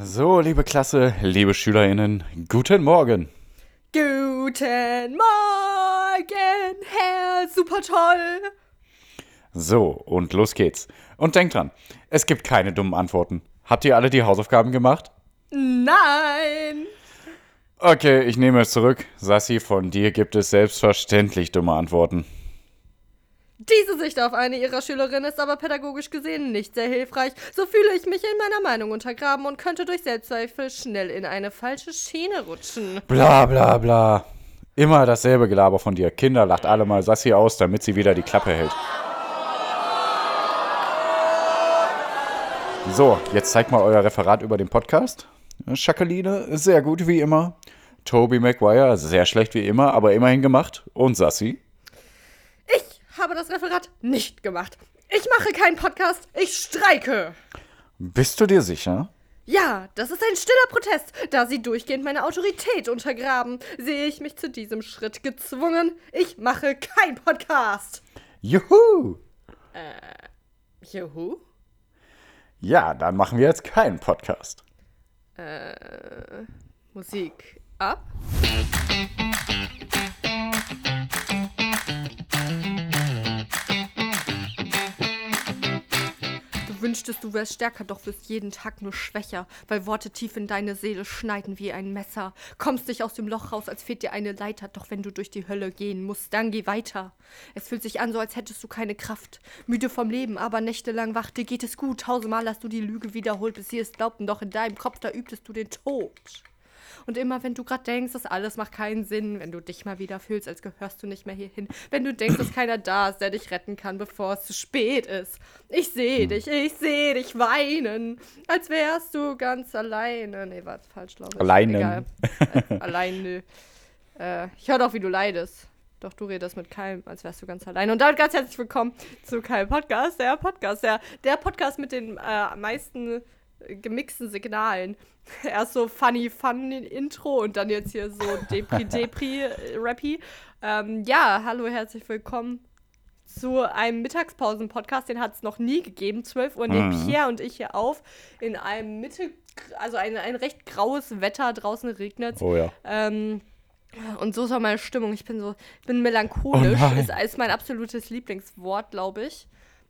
So, liebe Klasse, liebe SchülerInnen, guten Morgen. Guten Morgen, Herr Supertoll. So, und los geht's. Und denkt dran, es gibt keine dummen Antworten. Habt ihr alle die Hausaufgaben gemacht? Nein. Okay, ich nehme es zurück. Sassi, von dir gibt es selbstverständlich dumme Antworten. Diese Sicht auf eine ihrer Schülerinnen ist aber pädagogisch gesehen nicht sehr hilfreich. So fühle ich mich in meiner Meinung untergraben und könnte durch Selbstzweifel schnell in eine falsche Schiene rutschen. Bla bla bla. Immer dasselbe Gelaber von dir. Kinder, lacht alle mal Sassi aus, damit sie wieder die Klappe hält. So, jetzt zeigt mal euer Referat über den Podcast. Jacqueline, sehr gut wie immer. Toby Maguire, sehr schlecht wie immer, aber immerhin gemacht. Und Sassi? Ich habe das Referat nicht gemacht. Ich mache keinen Podcast, ich streike. Bist du dir sicher? Ja, das ist ein stiller Protest. Da sie durchgehend meine Autorität untergraben, sehe ich mich zu diesem Schritt gezwungen. Ich mache keinen Podcast. Juhu! Juhu. Ja, dann machen wir jetzt keinen Podcast. Musik ab. Wünschtest, du wärst stärker, doch wirst jeden Tag nur schwächer, weil Worte tief in deine Seele schneiden wie ein Messer. Kommst dich aus dem Loch raus, als fehlt dir eine Leiter, doch wenn du durch die Hölle gehen musst, dann geh weiter. Es fühlt sich an, so als hättest du keine Kraft. Müde vom Leben, aber nächtelang wach, dir geht es gut. Tausendmal hast du die Lüge wiederholt, bis sie es glaubten, doch in deinem Kopf, da übtest du den Tod. Und immer wenn du gerade denkst, das alles macht keinen Sinn, wenn du dich mal wieder fühlst, als gehörst du nicht mehr hierhin, wenn du denkst, dass keiner da ist, der dich retten kann, bevor es zu spät ist. Ich sehe dich, ich sehe dich weinen, als wärst du ganz alleine. Nee, war falsch, glaube ich. Alleine. Äh, alleine. Äh, ich höre doch, wie du leidest. Doch du redest mit Keim, als wärst du ganz alleine. Und damit ganz herzlich willkommen zu Keim Podcast, der Podcast, der, der Podcast mit den äh, meisten gemixten Signalen. Erst so funny, fun Intro und dann jetzt hier so Depri, Depri, äh, Rappy. Ähm, ja, hallo, herzlich willkommen zu einem Mittagspausen-Podcast. Den hat es noch nie gegeben. 12 Uhr nehmen Pierre und ich hier auf in einem Mitte, also ein, ein recht graues Wetter. Draußen regnet Oh ja. ähm, und so ist auch meine Stimmung. Ich bin so, ich bin melancholisch. Oh ist, ist mein absolutes Lieblingswort, glaube ich.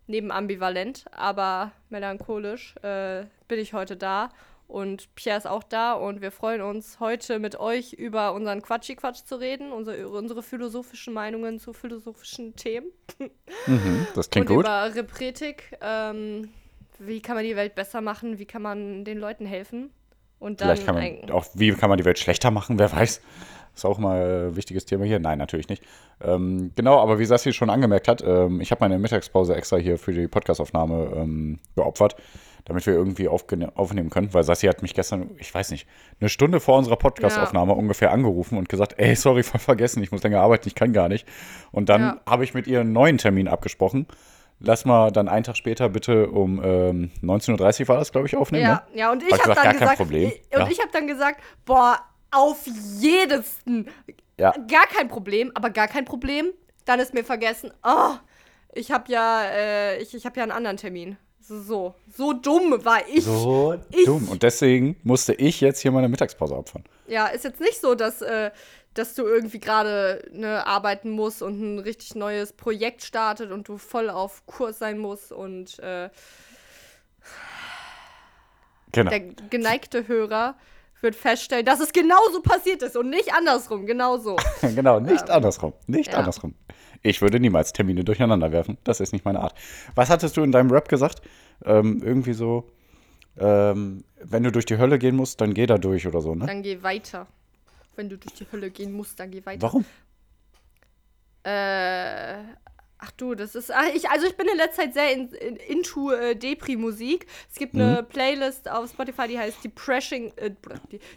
Neben ambivalent, aber melancholisch äh, bin ich heute da. Und Pierre ist auch da und wir freuen uns heute mit euch über unseren Quatschi-Quatsch zu reden, unsere, unsere philosophischen Meinungen zu philosophischen Themen. Mhm, das klingt und gut. über Repretik. Ähm, wie kann man die Welt besser machen? Wie kann man den Leuten helfen? Und dann Vielleicht kann man auch, wie kann man die Welt schlechter machen, wer weiß. Ist auch mal ein wichtiges Thema hier. Nein, natürlich nicht. Ähm, genau, aber wie Sassi schon angemerkt hat, ähm, ich habe meine Mittagspause extra hier für die Podcastaufnahme ähm, geopfert, damit wir irgendwie aufnehmen können, weil Sassi hat mich gestern, ich weiß nicht, eine Stunde vor unserer Podcastaufnahme ungefähr angerufen und gesagt, ey, sorry, voll vergessen, ich muss länger arbeiten, ich kann gar nicht. Und dann Ja. habe ich mit ihr einen neuen Termin abgesprochen. Lass mal dann einen Tag später bitte um ähm, 19.30 Uhr war das, glaube ich, aufnehmen. Ja, ne? ja, und ich Hab ich habe gesagt, dann gar kein gesagt, Problem. ich- und Ja. ich habe dann gesagt, boah, auf jedesten, Ja. gar kein Problem, aber gar kein Problem. Dann ist mir vergessen, oh, ich habe ja, äh, ich, ich habe ja einen anderen Termin. So, so dumm war ich. So Ich- dumm. Und deswegen musste ich jetzt hier meine Mittagspause opfern. Ja, ist jetzt nicht so, dass, äh, dass du irgendwie gerade ne, arbeiten musst und ein richtig neues Projekt startet und du voll auf Kurs sein musst und äh, Genau. der geneigte Hörer wird feststellen, dass es genauso passiert ist und nicht andersrum, genauso. genau, nicht andersrum. Nicht ja. andersrum. Ich würde niemals Termine durcheinander werfen. Das ist nicht meine Art. Was hattest du in deinem Rap gesagt? Ähm, irgendwie so, ähm, wenn du durch die Hölle gehen musst, dann geh da durch oder so, ne? Dann geh weiter. Wenn du durch die Hölle gehen musst, dann geh weiter. Warum? Äh, ach du, das ist. Ach, ich, also ich bin in letzter Zeit sehr in, in, into äh, Depri-Musik. Es gibt Mhm. eine Playlist auf Spotify, die heißt Depressing, äh,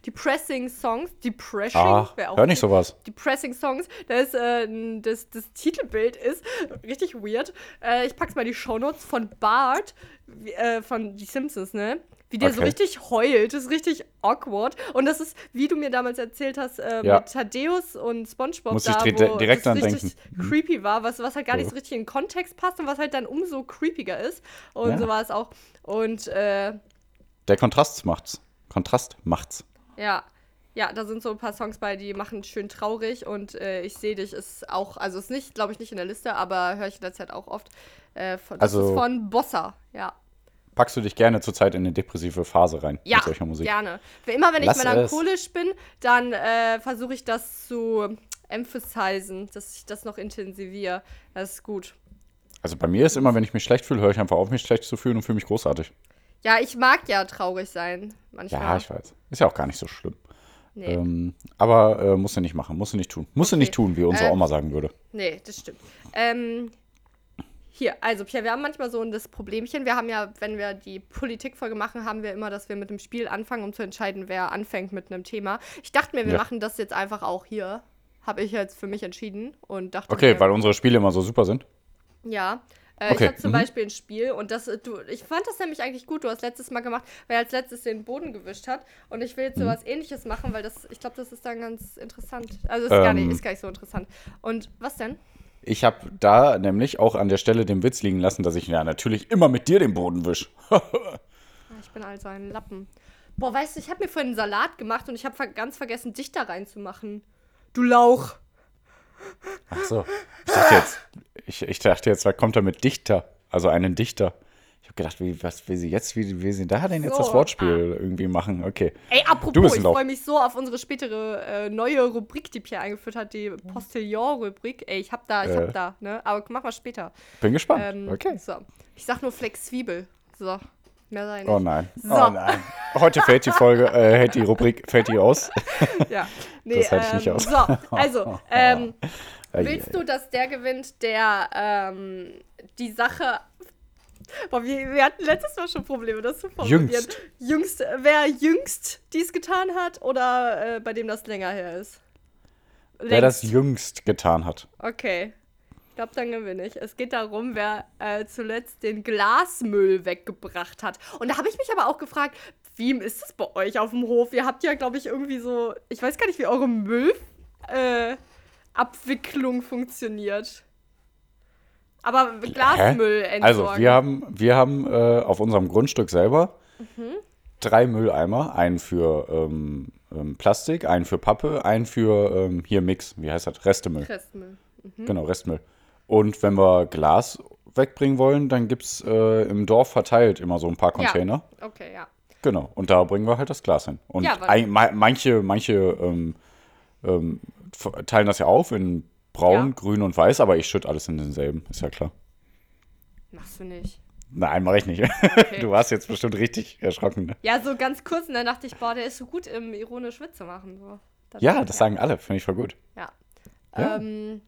Depressing Songs. Depressing? Ach, auch hör nicht sowas. Depressing Songs. Da ist, äh, das, das Titelbild ist richtig weird. Äh, ich pack's mal in die Shownotes von Bart, äh, von Die Simpsons, ne? Wie der so Okay. richtig heult. Ist richtig awkward. Und das ist, wie du mir damals erzählt hast, äh, Ja. mit Thaddeus und Spongebob Muss ich da, direkt- wo direkt das richtig denken. Mhm. creepy war, was, was halt gar nicht Ja. so richtig in den Kontext passt und was halt dann umso creepiger ist. Und Ja. so war es auch. Und äh, Der Kontrast macht's. Kontrast macht's. Ja. Ja, da sind so ein paar Songs bei, die machen schön traurig und äh, ich sehe dich ist auch, also ist nicht, glaube ich, nicht in der Liste, aber höre ich in der Zeit auch oft. Äh, von, das Also- ist von Bossa, ja. Packst du dich gerne zurzeit in eine depressive Phase rein Ja, mit solcher Musik? gerne. Immer wenn ich Lass melancholisch bin, dann äh, versuche ich das zu emphasisen, dass ich das noch intensiviere. Das ist gut. Also bei mir ist immer, wenn ich mich schlecht fühle, höre ich einfach auf, mich schlecht zu fühlen und fühle mich großartig. Ja, ich mag ja traurig sein. Manchmal. Ja, ich weiß. Ist ja auch gar nicht so schlimm. Nee, Ähm, aber äh, musst du nicht machen, musst du nicht tun. Musst du nicht tun, wie unsere Äh, Oma sagen würde. nee, das stimmt. Ähm, hier, also Pierre, wir haben manchmal so das Problemchen. Wir haben ja, wenn wir die Politikfolge machen, haben wir immer, dass wir mit dem Spiel anfangen, um zu entscheiden, wer anfängt mit einem Thema. Ich dachte mir, wir Ja. machen das jetzt einfach auch hier. Habe ich jetzt für mich entschieden und dachte Okay, mir, weil unsere Spiele immer so super sind. Ja. Äh, Okay, Ich habe zum mhm. Beispiel ein Spiel und das, äh, du, ich fand das nämlich eigentlich gut. Du hast letztes Mal gemacht, wer als letztes den Boden gewischt hat. Und ich will jetzt Mhm. sowas ähnliches machen, weil das, ich glaube, das ist dann ganz interessant. Also ist, gar nicht, Ähm. ist gar nicht so interessant. Und was denn? Ich habe da nämlich auch an der Stelle den Witz liegen lassen, dass ich ja natürlich immer mit dir den Boden wisch. Ah, Ich bin also ein Lappen. Boah, weißt du, ich habe mir vorhin einen Salat gemacht und ich habe ganz vergessen, dich da reinzumachen. Du Lauch. Ach so. Ich dachte jetzt, ich, ich dachte jetzt, was kommt da mit Dichter? Also einen Dichter. Ich habe gedacht, wie, was will sie jetzt, wie will sie da denn jetzt So, das Wortspiel irgendwie machen? Okay. Ey, Du apropos, ich freue mich so auf unsere spätere äh, neue Rubrik, die Pierre eingeführt hat, die Postillon-Rubrik. Ey, ich hab da, ich Äh. hab da, ne? Aber mach mal später. Bin gespannt. Ähm, okay. So. Ich sag nur flexibel. So. Mehr sei nicht. Oh nein. So. Oh nein. Heute fällt die Folge, äh, hält die Rubrik, fällt die aus. Ja. Nee, Das halte ich nicht ähm, aus. So, also, ähm, willst du, dass der gewinnt, der ähm, die Sache. Boah, wir, wir hatten letztes Mal schon Probleme, das zu formulieren. Jüngst. Jüngst. Wer jüngst dies getan hat oder äh, bei dem das länger her ist? Wer das Längst. jüngst getan hat. Okay. Ich glaube, dann gewinne ich. Es geht darum, wer äh, zuletzt den Glasmüll weggebracht hat. Und da habe ich mich aber auch gefragt, wie ist das bei euch auf dem Hof? Ihr habt ja, glaube ich, irgendwie so, ich weiß gar nicht, wie eure Müllabwicklung äh, Abwicklung funktioniert. Aber Glasmüll entsorgen. Also, wir haben, wir haben äh, auf unserem Grundstück selber Mhm. drei Mülleimer. Einen für ähm, ähm, Plastik, einen für Pappe, einen für ähm, hier Mix. Wie heißt das? Restemüll. Restmüll. Genau, Restmüll. Und wenn wir Glas wegbringen wollen, dann gibt es äh, im Dorf verteilt immer so ein paar Container. Ja. Okay, ja. Genau. Und da bringen wir halt das Glas hin. Und Ja, ein, ma- manche, manche ähm, ähm, teilen das ja auf in braun, Ja. grün und weiß, aber ich schütte alles in denselben, ist ja klar. Machst du nicht. Nein, mache ich nicht. Du warst jetzt bestimmt richtig erschrocken. Ne? Ja, so ganz kurz und dann dachte ich, boah, der ist so gut im ironisch Witze machen. So. Ja, das sagen alle, finde ich voll gut. Ja. Ja. Ähm,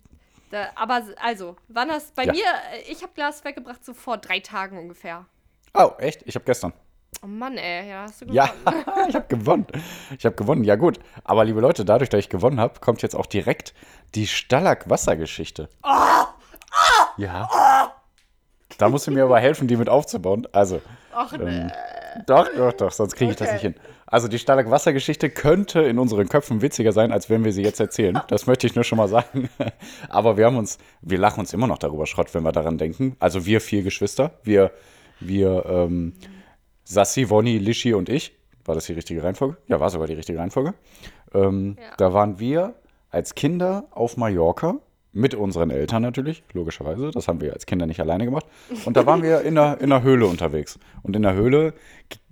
da, aber also, wann hast bei Ja. mir, äh, ich habe Glas weggebracht so vor drei Tagen ungefähr. Oh, echt? Ich habe gestern. Oh Mann, ey, ja, hast du Ja, gewonnen. ich habe gewonnen. Ich habe gewonnen. Ja, gut. Aber liebe Leute, dadurch, dass ich gewonnen habe, kommt jetzt auch direkt die Stalag-Wassergeschichte. Ja. Da musst du mir aber helfen, die mit aufzubauen. Also, Ach, ne. doch, doch, doch, sonst kriege ich das Okay. nicht hin. Also, die Stalag-Wassergeschichte könnte in unseren Köpfen witziger sein, als wenn wir sie jetzt erzählen. Das möchte ich nur schon mal sagen. Aber wir haben uns, wir lachen uns immer noch darüber Schrott, wenn wir daran denken. Also, wir vier Geschwister, wir, wir, ähm, Sassi, Wonny, Lischi und ich. War das die richtige Reihenfolge? Ja, war sogar die richtige Reihenfolge. Ähm, Ja. Da waren wir als Kinder auf Mallorca. Mit unseren Eltern natürlich, logischerweise. Das haben wir als Kinder nicht alleine gemacht. Und da waren wir in der, in der Höhle unterwegs. Und in der Höhle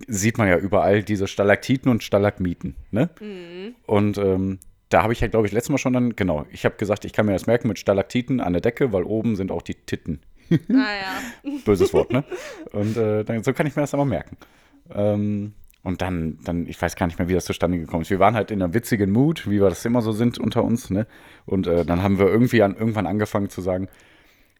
sieht man ja überall diese Stalaktiten und Stalagmiten. Ne? Und ähm, da habe ich ja, glaube ich, letztes Mal schon dann, genau, ich habe gesagt, ich kann mir das merken mit Stalaktiten an der Decke, weil oben sind auch die Titten. Naja. Böses Wort, ne? Und äh, dann, so kann ich mir das aber merken. Ähm, und dann, dann, ich weiß gar nicht mehr, wie das zustande gekommen ist. Wir waren halt in einer witzigen Mut, wie wir das immer so sind unter uns, ne? Und äh, dann haben wir irgendwie an, irgendwann angefangen zu sagen,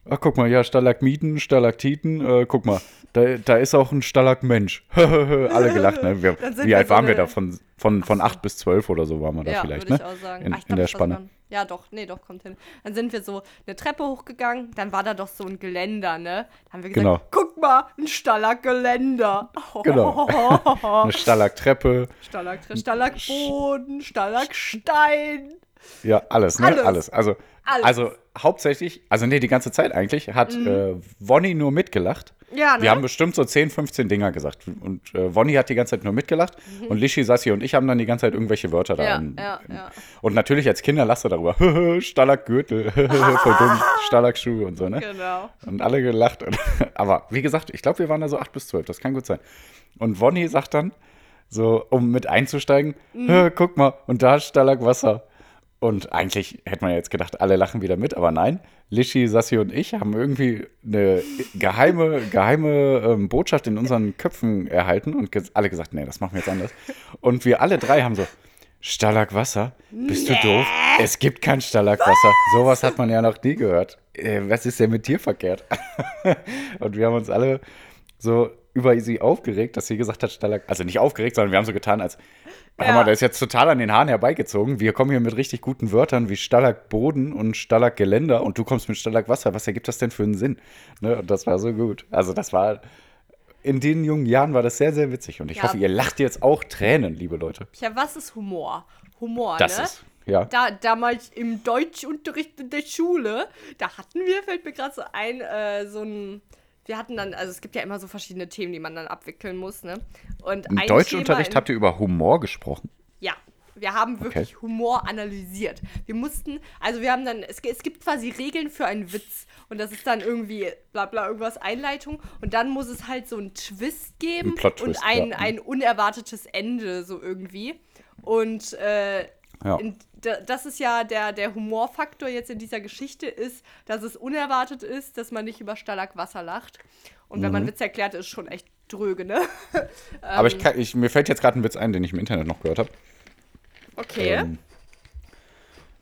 ach guck mal, ja, Stalagmiten, Stalaktiten, äh, guck mal, da, da ist auch ein Stalagmensch. Alle gelacht, ne? Wir, wie alt so waren wir da? Von, von, von acht bis zwölf oder so waren wir da ja, vielleicht, ne? ich auch sagen. In, ich in glaub, der Spanne. dann- Ja, doch, nee, doch, kommt hin. Dann sind wir so eine Treppe hochgegangen, dann war da doch so ein Geländer, ne? Dann haben wir gesagt, Genau. guck mal, ein Stalaggeländer. Genau. Eine Stalagtreppe, Stalag, Stalagboden, Stalagstein. Ja, alles, ne? Alles. Alles. Also, Alles. also hauptsächlich, also nee, die ganze Zeit eigentlich, hat äh, Wonny nur mitgelacht. Ja, ne? Wir haben bestimmt so 10, 15 Dinger gesagt. Und äh, Wonny hat die ganze Zeit nur mitgelacht. Und Lishi, Sassi und ich haben dann die ganze Zeit irgendwelche Wörter da. Mhm. Ja, in, ja, ja. Und natürlich als Kinder du darüber. Stalag-Gürtel, voll dumm, Stalag-Schuhe und so, ne? Genau. Und alle gelacht. Aber wie gesagt, ich glaube, wir waren da so 8 bis 12. Das kann gut sein. Und Wonny sagt dann, so, um mit einzusteigen, Mhm. "Hä, guck mal, und da ist Stalag Wasser. Und eigentlich hätte man jetzt gedacht, alle lachen wieder mit, aber nein. Lishi, Sassi und ich haben irgendwie eine geheime, geheime ähm, Botschaft in unseren Köpfen erhalten und ges alle gesagt, nee, das machen wir jetzt anders. Und wir alle drei haben so, Stalag Wasser? Bist du doof? Es gibt kein Stalag Wasser. Sowas hat man ja noch nie gehört. Äh, was ist denn mit dir verkehrt? und wir haben uns alle so über sie aufgeregt, dass sie gesagt hat, Stalag, also nicht aufgeregt, sondern wir haben so getan, als, Ja. der ist jetzt total an den Haaren herbeigezogen. Wir kommen hier mit richtig guten Wörtern wie Stalag Boden und Stalag Geländer und du kommst mit Stalag Wasser. Was ergibt das denn für einen Sinn? Ne? Und das war so gut. Also das war, in den jungen Jahren war das sehr, sehr witzig. Und ich Ja. hoffe, ihr lacht jetzt auch Tränen, liebe Leute. Ja, was ist Humor? Humor, Das ne? ist, ja. Da, damals im Deutschunterricht in der Schule, da hatten wir, fällt mir gerade so ein, äh, so ein. Wir hatten dann, also es gibt ja immer so verschiedene Themen, die man dann abwickeln muss, ne? Und Im Deutschunterricht habt ihr über Humor gesprochen? Ja, wir haben wirklich Humor analysiert. Wir mussten, also wir haben dann, es, es gibt quasi Regeln für einen Witz. Und das ist dann irgendwie, bla bla, irgendwas Einleitung. Und dann muss es halt so einen Twist geben Ein und ein, ja. ein unerwartetes Ende, so irgendwie. Und äh, Ja. das ist ja der, der Humorfaktor jetzt in dieser Geschichte ist, dass es unerwartet ist, dass man nicht über Stalag Wasser lacht. Und wenn Mhm. man Witz erklärt, ist schon echt dröge, ne? Aber ich kann, ich, mir fällt jetzt gerade ein Witz ein, den ich im Internet noch gehört habe. Okay. Ähm,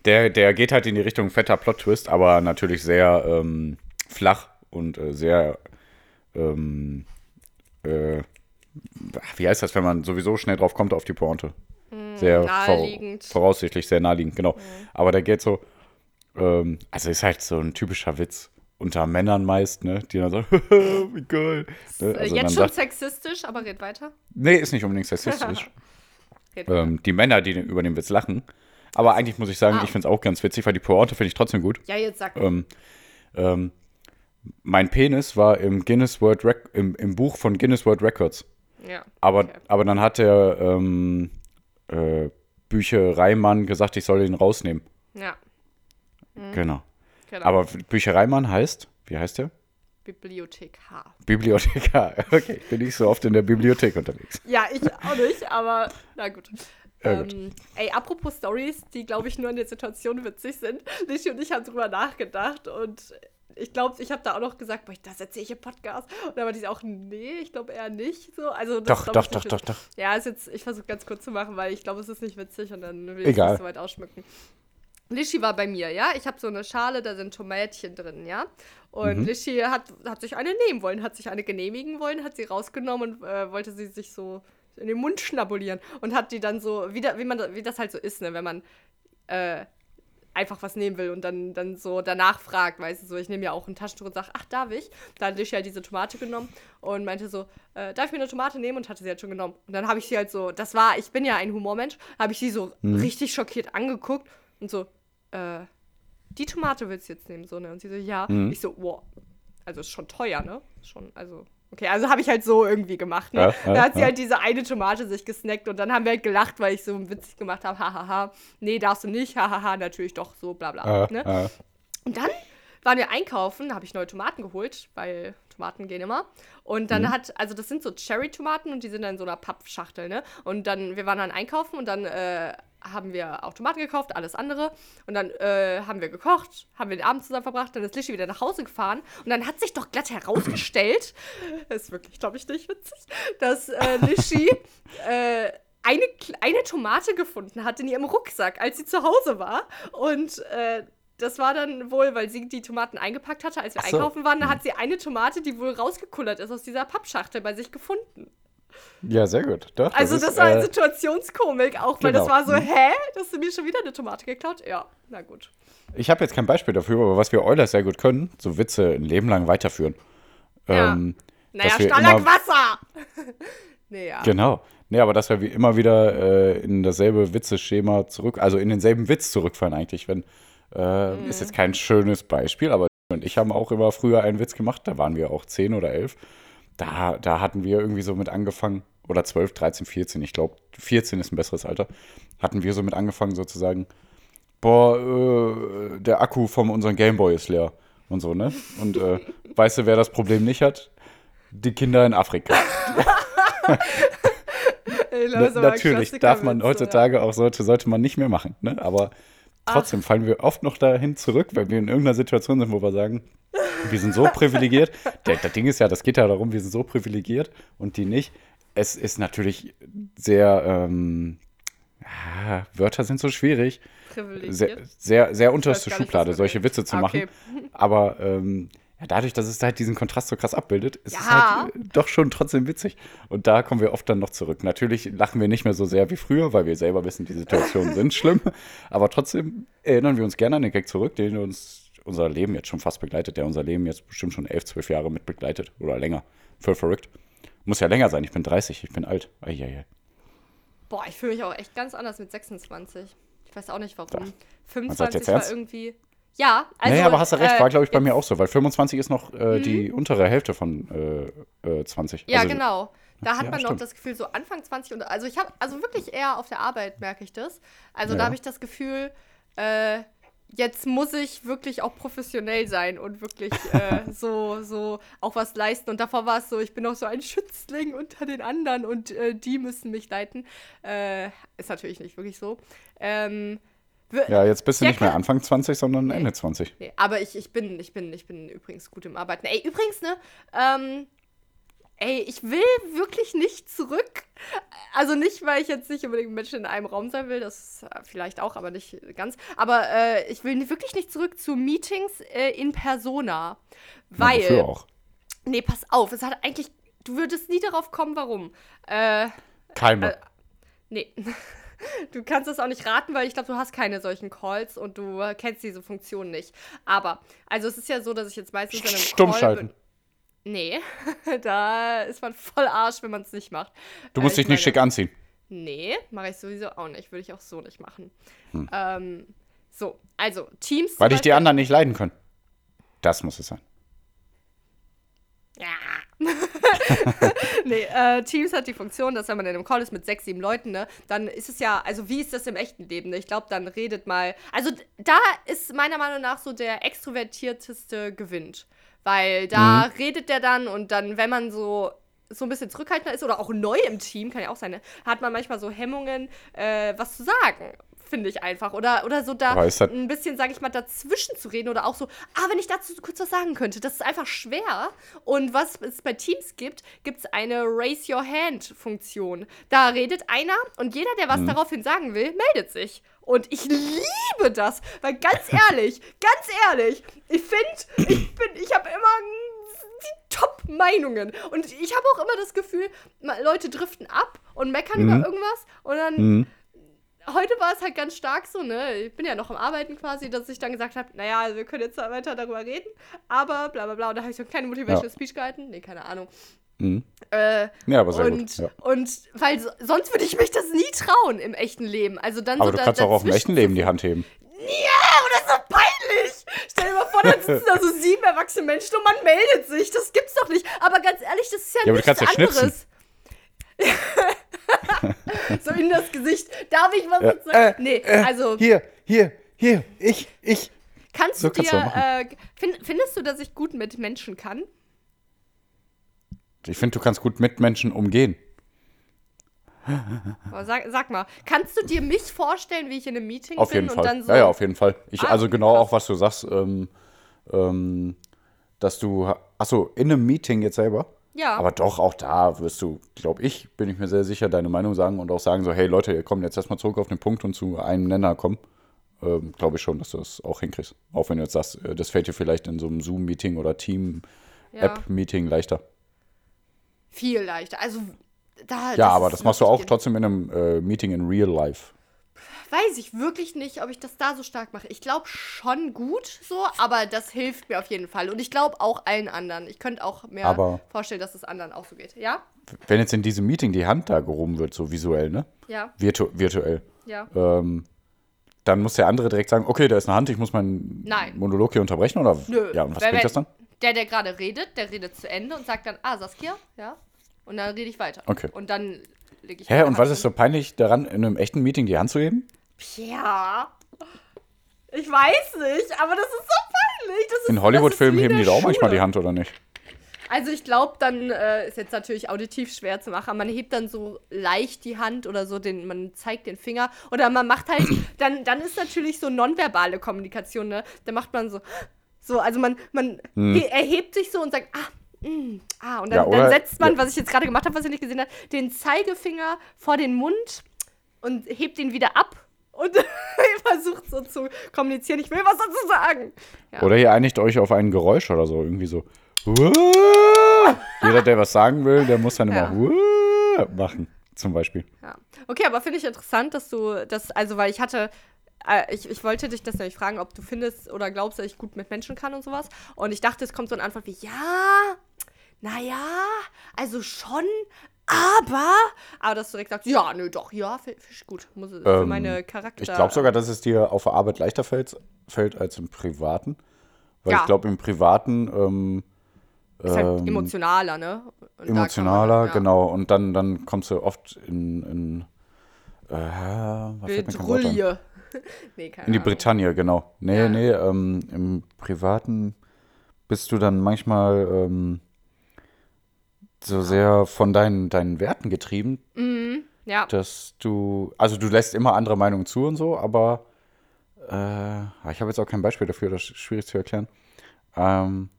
der, der geht halt in die Richtung fetter Plot-Twist, aber natürlich sehr ähm, flach und äh, sehr, ähm, äh, wie heißt das, wenn man sowieso schnell drauf kommt auf die Pointe? Sehr vor, naheliegend. voraussichtlich, sehr naheliegend, genau. Aber der geht so, ähm, also ist halt so ein typischer Witz unter Männern meist, ne, die dann sagen, wie geil. Ne? Äh, Also dann jetzt schon sagt, sexistisch, aber red weiter. nee, ist nicht unbedingt sexistisch. Ähm, die Männer, die über den Witz lachen. Aber eigentlich muss ich sagen, Ah. ich finde es auch ganz witzig, weil die Pointe finde ich trotzdem gut. Ja, jetzt sag. Ähm, ähm, mein Penis war im Guinness World Rec im, im Buch von Guinness World Records. ja. Aber, Okay. aber dann hat der ähm, äh, Büchereimann gesagt, ich soll ihn rausnehmen. Ja, Genau. genau. Aber Büchereimann heißt, wie heißt der? Bibliothek H. Bibliothekar. Okay, ich bin nicht so oft in der Bibliothek unterwegs. Ja, ich auch nicht, aber na gut. Ja, gut. Ähm, ey, apropos Stories, die, glaube ich, nur in der Situation witzig sind. Lishi und ich haben drüber nachgedacht und ich glaube, ich habe da auch noch gesagt, boah, das erzähle ich im Podcast. Und dann war die auch, nee, ich glaube eher nicht so. Also, das Doch, doch, doch, nicht doch, doch. Ja, ist jetzt, ich versuche ganz kurz zu machen, weil ich glaube, es ist nicht witzig und dann will ich Egal. es so weit ausschmücken. Lishi war bei mir, ja. Ich habe so eine Schale, da sind Tomätchen drin, ja. Und Mhm. Lishi hat, hat sich eine nehmen wollen, hat sich eine genehmigen wollen, hat sie rausgenommen und äh, wollte sie sich so in den Mund schnabulieren und hat die dann so, wie, da, wie, man, wie das halt so ist, ne, wenn man äh, einfach was nehmen will und dann, dann so danach fragt, weißt du, so, ich nehme ja auch ein Taschentuch und sage, ach, darf ich? Da hat Lishi halt diese Tomate genommen und meinte so, äh, darf ich mir eine Tomate nehmen? Und hatte sie halt schon genommen. Und dann habe ich sie halt so, das war, ich bin ja ein Humormensch, habe ich sie so richtig schockiert angeguckt und so, äh, die Tomate willst du jetzt nehmen, so, ne? Und sie so, ja. Ich so, wow, also ist schon teuer, ne? Schon, also. Okay, also habe ich halt so irgendwie gemacht. Ne? Ja, ja, da hat sie ja. halt diese eine Tomate sich gesnackt und dann haben wir halt gelacht, weil ich so witzig gemacht habe, hahaha, nee, darfst du nicht, hahaha, natürlich doch, so, bla bla. Ne? Und dann waren wir einkaufen, da habe ich neue Tomaten geholt, weil Tomaten gehen immer. Und dann hat, also das sind so Cherry-Tomaten und die sind dann in so einer Pappschachtel, ne? Und dann, wir waren dann einkaufen und dann äh, haben wir auch Tomaten gekauft, alles andere. Und dann äh, haben wir gekocht, haben wir den Abend zusammen verbracht, dann ist Lischi wieder nach Hause gefahren. Und dann hat sich doch glatt herausgestellt, das ist wirklich, glaube ich, nicht witzig, dass äh, Lischi äh, eine, eine Tomate gefunden hat in ihrem Rucksack, als sie zu Hause war. Und äh, das war dann wohl, weil sie die Tomaten eingepackt hatte, als wir so. einkaufen waren, da hat sie eine Tomate, die wohl rausgekullert ist aus dieser Pappschachtel, bei sich gefunden. Ja, sehr gut. Doch, Also ist, das war äh, eine Situationskomik auch, weil das genau. war so, hä? Hast du mir schon wieder eine Tomate geklaut? Ja, na gut. Ich habe jetzt kein Beispiel dafür, aber was wir Eulers sehr gut können, so Witze ein Leben lang weiterführen. Ja. Ähm, Naja, Stalag Wasser! Nee, ja. Genau. Nee, aber dass wir wie immer wieder äh, in dasselbe Witzeschema zurück, also in denselben Witz zurückfallen eigentlich, wenn, äh, ist jetzt kein schönes Beispiel, aber und ich haben auch immer früher einen Witz gemacht, da waren wir auch 10 oder 11. Da, da hatten wir irgendwie so mit angefangen, oder 12, 13, 14, ich glaube, 14 ist ein besseres Alter, hatten wir so mit angefangen sozusagen, boah, äh, der Akku von unserem Gameboy ist leer und so, ne? Und äh, weißt du, wer das Problem nicht hat? Die Kinder in Afrika. Ey, natürlich darf man heutzutage auch sollte, sollte man nicht mehr machen, ne? Aber trotzdem fallen wir oft noch dahin zurück, wenn wir in irgendeiner Situation sind, wo wir sagen, wir sind so privilegiert. Das Ding ist ja, das geht ja darum, wir sind so privilegiert und die nicht. Es ist natürlich sehr, ähm, ja, Wörter sind so schwierig, sehr, sehr, sehr unterste Schublade, solche. Witze zu Ah, machen. okay. Aber ähm, dadurch, dass es halt diesen Kontrast so krass abbildet, ist es Ja. halt äh, doch schon trotzdem witzig. Und da kommen wir oft dann noch zurück. Natürlich lachen wir nicht mehr so sehr wie früher, weil wir selber wissen, die Situationen sind schlimm. Aber trotzdem erinnern wir uns gerne an den Gag zurück, den uns unser Leben jetzt schon fast begleitet, der unser Leben jetzt bestimmt schon elf, zwölf Jahre mit begleitet oder länger. Voll verrückt. Muss ja länger sein, ich bin 30, ich bin alt. Eieiei. Boah, ich fühle mich auch echt ganz anders mit 26. Ich weiß auch nicht warum. sagt 25 jetzt war ernst? irgendwie. Ja, also. naja, aber hast du recht, äh, war glaube ich bei mir auch so, weil 25 ist noch äh, die untere Hälfte von äh, äh, 20. Ja, Also, genau. Da hat Ja, man noch das Gefühl, so Anfang 20 und also ich habe, also wirklich eher auf der Arbeit merke ich das. Also Ja. da habe ich das Gefühl, äh, jetzt muss ich wirklich auch professionell sein und wirklich äh, so, so auch was leisten. Und davor war es so, ich bin auch so ein Schützling unter den anderen und äh, die müssen mich leiten. Äh, ist natürlich nicht wirklich so. Ähm, Ja, jetzt bist du Ja, nicht mehr. Anfang 20, sondern Ende 20. Nee, aber ich, ich bin, ich bin, ich bin übrigens gut im Arbeiten. Ey, übrigens, ne, ähm, ey, ich will wirklich nicht zurück. Also nicht, weil ich jetzt nicht unbedingt mit Menschen in einem Raum sein will, das äh, vielleicht auch, aber nicht ganz. Aber äh, ich will wirklich nicht zurück zu Meetings äh, in Persona. Ja, Weil. wofür auch? Nee, pass auf, es hat eigentlich. Du würdest nie darauf kommen, warum. Äh, Keime. Nee. Du kannst es auch nicht raten, weil ich glaube, du hast keine solchen Calls und du kennst diese Funktion nicht. Aber, also es ist ja so, dass ich jetzt meistens in einem Stumm Call schalten. Nee, da ist man voll Arsch, wenn man es nicht macht. Du musst Äh, dich ich nicht meine- schick anziehen. Nee, mache ich sowieso auch nicht. Würde ich auch so nicht machen. Hm. Ähm, so, also Teams. Weil dich die anderen nicht leiden können. Das muss es sein. Ja. nee, äh, Teams hat die Funktion, dass wenn man in einem Call ist mit sechs, sieben Leuten, ne, dann ist es ja, also wie ist das im echten Leben? Ne? Ich glaube, dann redet mal. Also da ist meiner Meinung nach so der extrovertierteste gewinnt. Weil da redet der dann und dann, wenn man so so ein bisschen zurückhaltender ist oder auch neu im Team, kann ja auch sein, ne, hat man manchmal so Hemmungen, äh, was zu sagen. Finde ich einfach. Oder, oder so da ein bisschen, sage ich mal, dazwischen zu reden oder auch so, ah, wenn ich dazu kurz was sagen könnte. Das ist einfach schwer. Und was es bei Teams gibt, gibt es eine Raise Your Hand-Funktion. Da redet einer und jeder, der was Mhm. daraufhin sagen will, meldet sich. Und ich liebe das, weil ganz ehrlich, ganz ehrlich, ich finde, ich bin, ich habe immer die Top-Meinungen. Und ich habe auch immer das Gefühl, Leute driften ab und meckern Mhm. über irgendwas und dann Mhm. Heute war es halt ganz stark so, ne? Ich bin ja noch am Arbeiten quasi, dass ich dann gesagt habe, naja, wir können jetzt weiter darüber reden, aber bla bla bla. Und da habe ich so eine kleine Motivational Ja. Speech gehalten. Nee, keine Ahnung. Mhm. Äh, Ja, aber sehr und, gut. Ja. und weil so, sonst würde ich mich das nie trauen im echten Leben. Also dann Aber so du da, kannst auch auf dem echten Leben die Hand heben. ja, aber das ist doch peinlich. Stell dir mal vor, da sitzen da so sieben erwachsene Menschen und man meldet sich. Das gibt's doch nicht. Aber ganz ehrlich, das ist ja, Ja, aber du nichts kannst ja anderes. so in das Gesicht. Darf ich was Ja, jetzt sagen? nee, also Hier, hier, hier, ich, ich. kannst so du dir, äh, find, findest du, dass ich gut mit Menschen kann? Ich finde, du kannst gut mit Menschen umgehen. Aber Sag, sag mal, kannst du dir mich vorstellen, wie ich in einem Meeting Auf bin jeden und Fall. dann so. Ja, ja, auf jeden Fall. Ich, Ah, also genau krass. auch, was du sagst, ähm, ähm, dass du, achso, in einem Meeting jetzt selber. Ja. Aber doch, auch da wirst du, glaube ich, bin ich mir sehr sicher, deine Meinung sagen und auch sagen so, hey Leute, ihr kommt jetzt erstmal zurück auf den Punkt und zu einem Nenner kommen. Ähm, glaube ich schon, dass du das auch hinkriegst. Auch wenn du jetzt sagst, äh, das fällt dir vielleicht in so einem Zoom-Meeting oder Ja. Team-App-Meeting leichter. Viel leichter. Also da. Ja, aber das machst du auch trotzdem in einem äh, Meeting in Real Life. Weiß ich wirklich nicht, ob ich das da so stark mache. Ich glaube schon gut so, aber das hilft mir auf jeden Fall. Und ich glaube auch allen anderen. Ich könnte auch mir Aber- vorstellen, dass es anderen auch so geht. Ja? Wenn jetzt in diesem Meeting die Hand da gehoben wird, so visuell, ne? Ja, Virtu virtuell. ja. Ähm, dann muss der andere direkt sagen, okay, da ist eine Hand, ich muss meinen Nein. Monolog hier unterbrechen, oder? Nö. Ja, und was Weil bringt das dann? Der, der gerade redet, der redet zu Ende und sagt dann, ah, Saskia, ja. Und dann rede ich weiter. Okay. Und dann lege ich. Hä, und was ist so peinlich daran, in einem echten Meeting die Hand zu heben? Ja. Ich weiß nicht, aber das ist so peinlich. Das ist, In Hollywood-Filmen heben die da auch manchmal die Hand, oder nicht? Also ich glaube, dann äh, ist jetzt natürlich auditiv schwer zu machen. Man hebt dann so leicht die Hand oder so, den, man zeigt den Finger. Oder man macht halt, dann, dann ist natürlich so nonverbale Kommunikation, ne? Da macht man so, so, also man, man he- erhebt sich so und sagt, ah, mm, ah, und dann, Hm. Ja, dann oder- setzt man, ja. was ich jetzt gerade gemacht habe, was ihr nicht gesehen habt, den Zeigefinger vor den Mund und hebt ihn wieder ab und versucht so zu kommunizieren. Ich will was dazu sagen. Ja. Oder ihr einigt euch auf ein Geräusch oder so, irgendwie so. Jeder, der was sagen will, der muss dann Ja. immer machen, zum Beispiel. Ja. Okay, aber finde ich interessant, dass du das, also weil ich hatte, äh, ich, ich wollte dich das nämlich fragen, ob du findest oder glaubst, dass ich gut mit Menschen kann und sowas. Und ich dachte, es kommt so eine Antwort wie, ja, naja, also schon, aber, aber dass du direkt sagst, ja, nö, doch, ja, finde ich gut. Muss, für Ähm, meine Charakter. Ich glaube sogar, dass es dir auf der Arbeit leichter fällt, fällt als im Privaten. Weil Ja. ich glaube, im Privaten ähm, ist halt ähm, emotionaler, ne? Und kann man- emotionaler, ja. genau. Und dann, dann kommst du oft in, in äh, was? Bedrulle. nee, keine In die Ahnung. Bretagne, genau. Nee, Ja. nee, ähm, im Privaten bist du dann manchmal ähm, so sehr von deinen, deinen Werten getrieben, Ja, dass du, also du lässt immer andere Meinungen zu und so, aber äh, ich habe jetzt auch kein Beispiel dafür, das ist schwierig zu erklären. Ähm,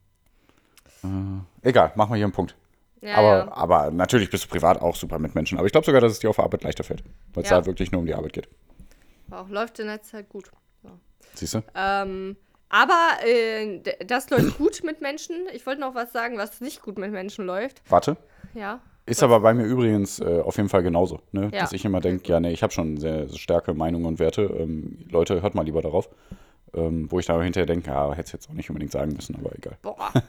äh, egal, machen wir hier einen Punkt. ja, aber, ja. aber natürlich bist du privat auch super mit Menschen. Aber ich glaube sogar, dass es dir auf der Arbeit leichter fällt, weil es Ja. da wirklich nur um die Arbeit geht. Auch läuft in der Zeit gut. Siehst du? Ähm, aber äh, das läuft gut mit Menschen. Ich wollte noch was sagen, was nicht gut mit Menschen läuft. Warte. Ja. Ist aber bei mir übrigens äh, auf jeden Fall genauso, ne? Ja. dass ich immer denke, ja, nee, ich habe schon sehr, starke Meinungen und Werte. Ähm, Leute, hört mal lieber darauf. Ähm, wo ich dann hinterher denke, ja, hätte es jetzt auch nicht unbedingt sagen müssen, aber egal. Boah.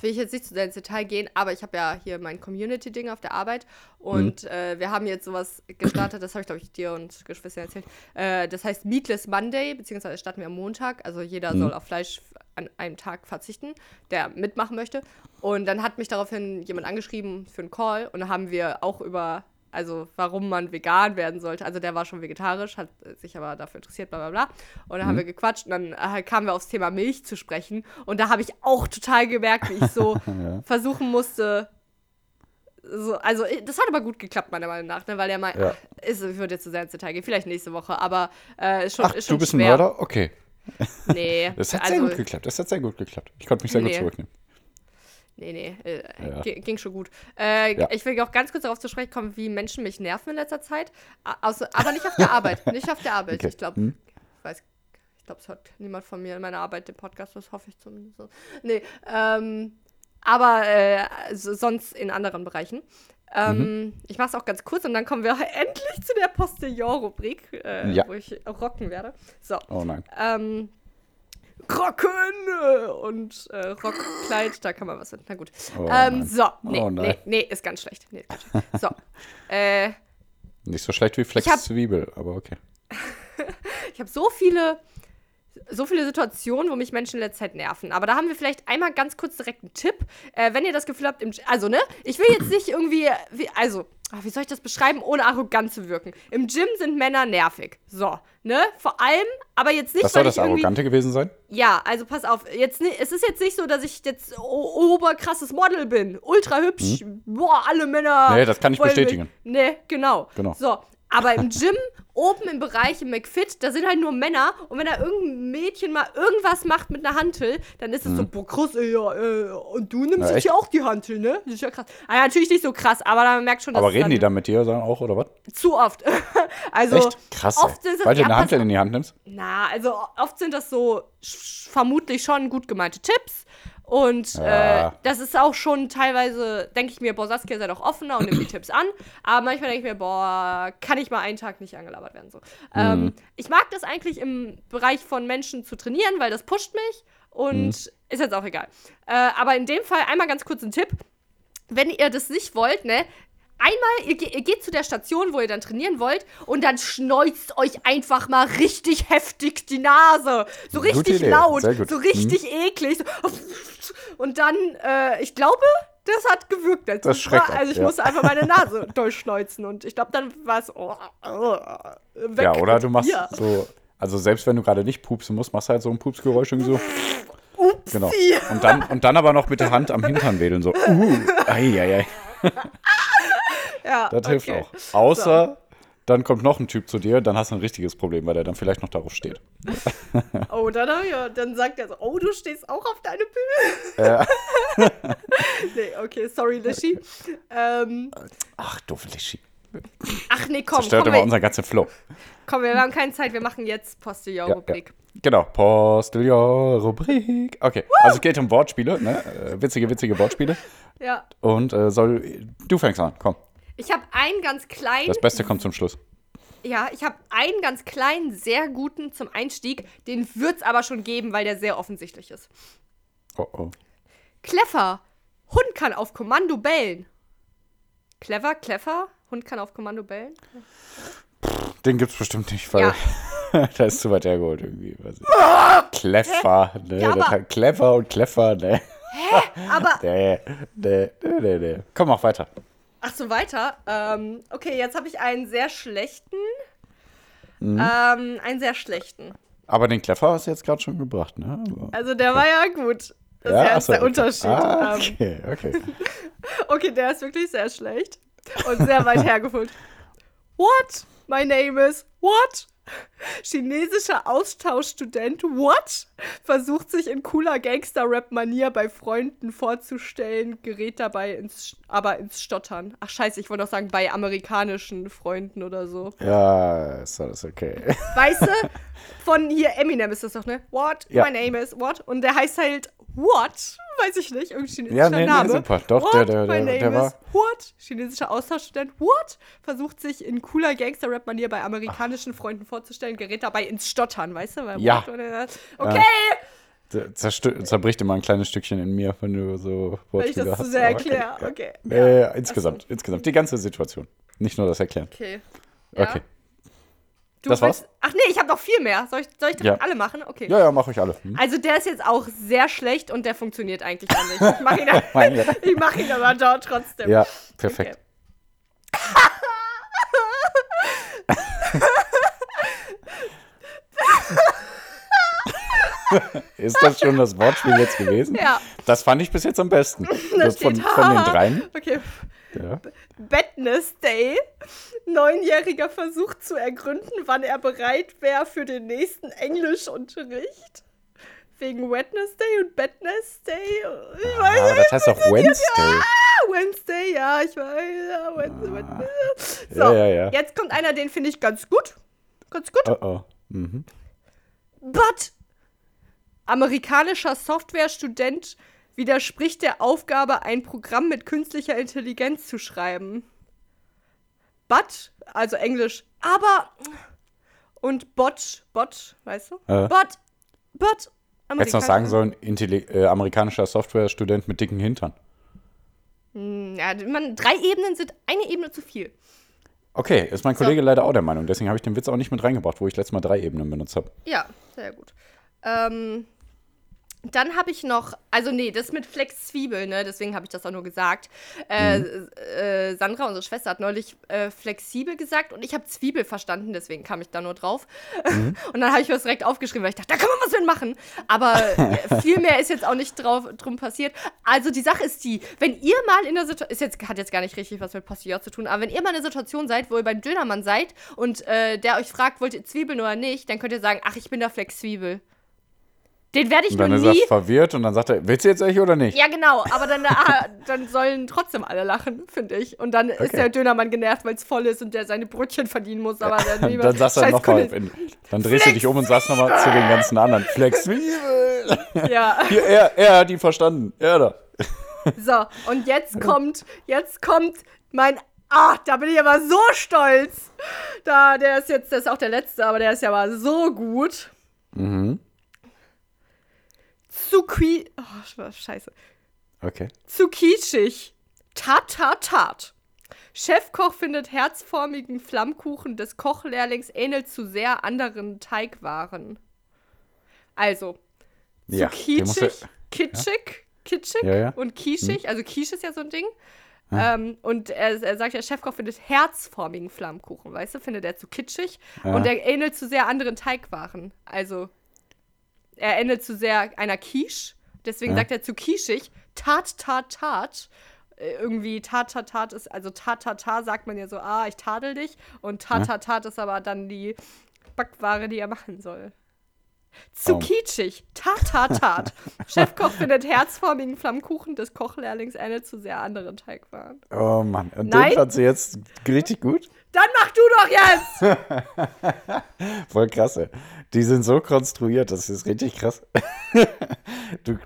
Will ich jetzt nicht zu sehr ins Detail gehen, aber ich habe ja hier mein Community-Ding auf der Arbeit und Mhm. äh, wir haben jetzt sowas gestartet, das habe ich, glaube ich, dir und Geschwistern erzählt. Äh, das heißt Meatless Monday, beziehungsweise starten wir am Montag. Also jeder Mhm. soll auf Fleisch an einem Tag verzichten, der mitmachen möchte. Und dann hat mich daraufhin jemand angeschrieben für einen Call und da haben wir auch über, also warum man vegan werden sollte. Also der war schon vegetarisch, hat sich aber dafür interessiert, bla bla bla. Und dann haben wir gequatscht und dann äh, kamen wir aufs Thema Milch zu sprechen. Und da habe ich auch total gemerkt, wie ich so versuchen musste. So, also, ich- das hat aber gut geklappt, meiner Meinung nach, ne? weil der mal, Ja. ist, ich würde jetzt zu sehr ins Detail gehen, vielleicht nächste Woche, aber äh, ist schon, Ach, ist schon du bist ein schwer. Mörder? Okay. Nee, Das hat also, sehr gut geklappt. Das hat sehr gut geklappt. Ich konnte mich sehr Nee. gut zurücknehmen. Nee, nee, äh, Ja. gi- ging schon gut. Äh, Ja. Ich will auch ganz kurz darauf zu sprechen kommen, wie Menschen mich nerven in letzter Zeit. A- Außer, aber nicht auf der Arbeit. Nicht auf der Arbeit. Okay. Ich glaube, Hm. ich weiß, ich glaube, es hört niemand von mir in meiner Arbeit den Podcast, das hoffe ich zumindest. Nee, ähm, aber äh, so- sonst in anderen Bereichen. Ähm, Mhm. Ich mache es auch ganz kurz und dann kommen wir endlich zu der Postillon-Rubrik, äh, Ja. wo ich rocken werde. So. Oh nein. Ähm, Rocken und äh, Rockkleid, da kann man was finden. Na gut. Oh ähm, so, nee, Oh nee, nee, ist ganz schlecht. Nee, ist ganz schlecht. So. äh, Nicht so schlecht wie Flex hab- Zwiebel, aber okay. ich habe so viele, so viele Situationen, wo mich Menschen in letzter Zeit nerven. Aber da haben wir vielleicht einmal ganz kurz direkt einen Tipp. Äh, wenn ihr das Gefühl habt, also ne, ich will jetzt nicht irgendwie, wie, also, ach, wie soll ich das beschreiben, ohne arrogant zu wirken? Im Gym sind Männer nervig. So, ne? Vor allem, aber jetzt nicht, Was soll das. Arrogante gewesen sein? Ja, also pass auf, jetzt es ist jetzt nicht so, dass ich jetzt oberkrasses Model bin, ultra hübsch, boah, alle Männer. Nee, das kann ich bestätigen. Nee, genau. Genau. So, aber im Gym, oben im Bereich im McFit, da sind halt nur Männer und wenn da irgendein Mädchen mal irgendwas macht mit einer Hantel, dann ist es so, boah, krass, ey, ja, äh, und du nimmst Mhm. Jetzt hier auch die Hantel, ne? Das ist ja krass. Ah, ja, natürlich nicht so krass, aber man merkt schon, dass Aber reden die dann dann mit dir dann auch, oder was? zu oft. also, Echt? Krass. oft ey. Weil du ja, eine pass Handel in die Hand nimmst? na, also oft sind das so vermutlich schon gut gemeinte Tipps. Und Ja. äh, das ist auch schon teilweise, denke ich mir, boah, Saskia sei doch offener und nimmt die Tipps an. Aber manchmal denke ich mir, boah, kann ich mal einen Tag nicht angelabert werden. So. Ähm, ich mag das eigentlich im Bereich von Menschen zu trainieren, weil das pusht mich und ist jetzt auch egal. Äh, aber in dem Fall einmal ganz kurz ein Tipp. Wenn ihr das nicht wollt, ne, einmal, ihr, ihr geht zu der Station, wo ihr dann trainieren wollt und dann schneuzt euch einfach mal richtig heftig die Nase. So richtig laut, so richtig eklig. So. Und dann, äh, ich glaube, das hat gewirkt. letztes Das ab, Also ich ja. musste einfach meine Nase durchschneuzen und ich glaube, dann war es oh, oh, weg. Ja, oder du machst Ja. so, also selbst wenn du gerade nicht pupsen musst, machst du halt so ein Pupsgeräusch irgendwie so. Upsi. Genau. Und dann, und dann aber noch mit der Hand am Hintern wedeln, so. Uh, ei, ei, ei. Ja, Das hilft okay. auch. Außer, dann kommt noch ein Typ zu dir, dann hast du ein richtiges Problem, weil der dann vielleicht noch darauf steht. Oh, dann, ich, dann sagt er so, oh, du stehst auch auf deine Bühne. nee, okay, sorry, Lischi. Ähm, Ach, doof Lischi. ach nee, komm, Stört komm, immer wir, unseren ganzen Flow. komm, wir haben keine Zeit, wir machen jetzt Postillon-Rubrik. Genau, Postillon-Rubrik. Okay, also es geht um Wortspiele, ne? Äh, Witzige, witzige Wortspiele. Ja. Und äh, soll, du fängst an, komm. Ich habe einen ganz kleinen, Das Beste kommt zum Schluss. ja, ich habe einen ganz kleinen, sehr guten zum Einstieg. Den wird's aber schon geben, weil der sehr offensichtlich ist. Oh, oh. Clever. Hund kann auf Kommando bellen. Clever, clever. Hund kann auf Kommando bellen. Den gibt's bestimmt nicht, weil Ja. da ist zu weit hergeholt irgendwie. Clever, ne? Ja, clever und clever, ne? Aber, Nee, nee, nee, nee, nee. Komm, mach weiter. Ach so, weiter. Ähm, okay, jetzt habe ich einen sehr schlechten. Mhm. Ähm, einen sehr schlechten. Aber den clever hast du jetzt gerade schon gebracht, ne? Aber- Also der war ja gut. Das ist ja ach jetzt so, der okay. Unterschied. Ah, Ähm, okay, okay. Okay, der ist wirklich sehr schlecht und sehr weit hergeholt. What? My name is what? Chinesischer Austauschstudent what? Versucht sich in cooler Gangster-Rap-Manier bei Freunden vorzustellen, gerät dabei ins, aber ins Stottern. Ach scheiße, ich wollte noch sagen, bei amerikanischen Freunden oder so. Ja, ist alles okay. Weißt du, von hier Eminem ist das doch, ne? What? Ja. My name is what? Und der heißt halt What? Weiß ich nicht, irgendwie chinesischer Ja, nee, nee, Name. super. Doch, what? der- der- der- der war- What? Chinesischer Austauschstudent What? Versucht sich in cooler Gangster-Rap-Manier bei amerikanischen Freunden vorzustellen, gerät dabei ins Stottern, weißt du? Weil Ja. Okay, zerstö- Zerbricht immer ein kleines Stückchen in mir, wenn du so wenn ich Wortspiele das zu sehr aber okay, erkläre. ja. Okay. Nee, insgesamt, insgesamt. Die ganze Situation. Nicht nur das Erklären. Okay. Ja. Okay. Du Das war's? willst- Ach nee, ich habe noch viel mehr. Soll ich, soll ich Ja. alle machen? Okay. Ja, ja, mach ich alle. Hm? Also der ist jetzt auch sehr schlecht und der funktioniert eigentlich auch nicht. Ich mache ihn, ich mach ihn aber dort trotzdem. Ja, perfekt. Ist das schon das Wortspiel jetzt gewesen? Ja. Das fand ich bis jetzt am besten. Da Das von, von den dreien. Okay. Ja. Wednesday. Neunjähriger versucht zu ergründen, wann er bereit wäre für den nächsten Englischunterricht. Wegen Wednesday und Wednesday. Ich weiß nicht. das heißt doch Wednesday. Ah, Wednesday, ja, ich weiß. Ja, Wednesday, Wednesday. So, Ja, ja, ja. jetzt kommt einer, den finde ich ganz gut. Ganz gut. Oh oh. Mhm. But amerikanischer Softwarestudent widerspricht der Aufgabe, ein Programm mit künstlicher Intelligenz zu schreiben. But, also Englisch, aber und bot, bot, weißt du? Äh. But, but, Hättest du noch sagen sollen, Intelli äh, amerikanischer Softwarestudent mit dicken Hintern. Ja, man, drei Ebenen sind eine Ebene zu viel. Okay, ist mein Kollege leider auch der Meinung. Deswegen habe ich den Witz auch nicht mit reingebracht, wo ich letztes Mal drei Ebenen benutzt habe. Ja, sehr gut. Ähm, dann habe ich noch, also nee, das mit Flex Zwiebel, ne? Deswegen habe ich das auch nur gesagt. Äh, äh, Sandra, unsere Schwester, hat neulich äh, flexibel gesagt und ich habe Zwiebel verstanden, deswegen kam ich da nur drauf. Und dann habe ich was direkt aufgeschrieben, weil ich dachte, da kann man was mit machen. Aber äh, viel mehr ist jetzt auch nicht drauf, drum passiert. Also die Sache ist die, wenn ihr mal in der Situation, ist jetzt, hat jetzt gar nicht richtig was mit Postillon zu tun, aber wenn ihr mal in der Situation seid, wo ihr beim Dönermann seid und äh, der euch fragt, wollt ihr Zwiebeln oder nicht, dann könnt ihr sagen, ach, ich bin da Flex Zwiebel. Den werde ich Und nur dann ist er nie. verwirrt und dann sagt er, willst du jetzt echt oder nicht? Ja, genau, aber dann, ah, dann sollen trotzdem alle lachen, finde ich. Und dann ist Okay. der Dönermann genervt, weil es voll ist und der seine Brötchen verdienen muss. Aber dann, lieber dann sagst du nochmal, dann drehst du dich um und sagst nochmal zu den ganzen anderen, flexibel. Ja, Hier, er, er hat ihn verstanden. Er da. so, und jetzt kommt, jetzt kommt mein. Ah, da bin ich aber so stolz. Da, der ist jetzt, der ist auch der letzte, aber der ist ja mal so gut. Mhm. Zuki. Oh, scheiße. Okay. Zu kitschig. Tat, tat, tat. Chefkoch findet herzformigen Flammkuchen des Kochlehrlings ähnelt zu sehr anderen Teigwaren. Also, zu Ja, den musst du- kitschig, kitschig, kitschig Ja, ja. und kischig. Also Quiche ist ja so ein Ding. Ähm, und er, er sagt, der Chefkoch findet herzformigen Flammkuchen, weißt du, findet er zu kitschig. Ja. Und er ähnelt zu sehr anderen Teigwaren. Also, er ähnelt zu sehr einer Quiche. Deswegen Ja. sagt er zu quischig, tat, tat, tat. Äh, Irgendwie tat, tat, tat ist, also tat, tat, tat sagt man ja so, ah, ich tadel dich. Und tat, Ja. tat, tat ist aber dann die Backware, die er machen soll. Zu Oh. kitschig, tat, tat, tat. Chefkoch findet herzformigen Flammkuchen des Kochlehrlings ähnelt zu sehr anderen Teigwaren. Oh Mann, und Nein. den fand sie jetzt richtig gut. Dann mach du doch jetzt! Voll krass, ey. Die sind so konstruiert, das ist richtig krass. du,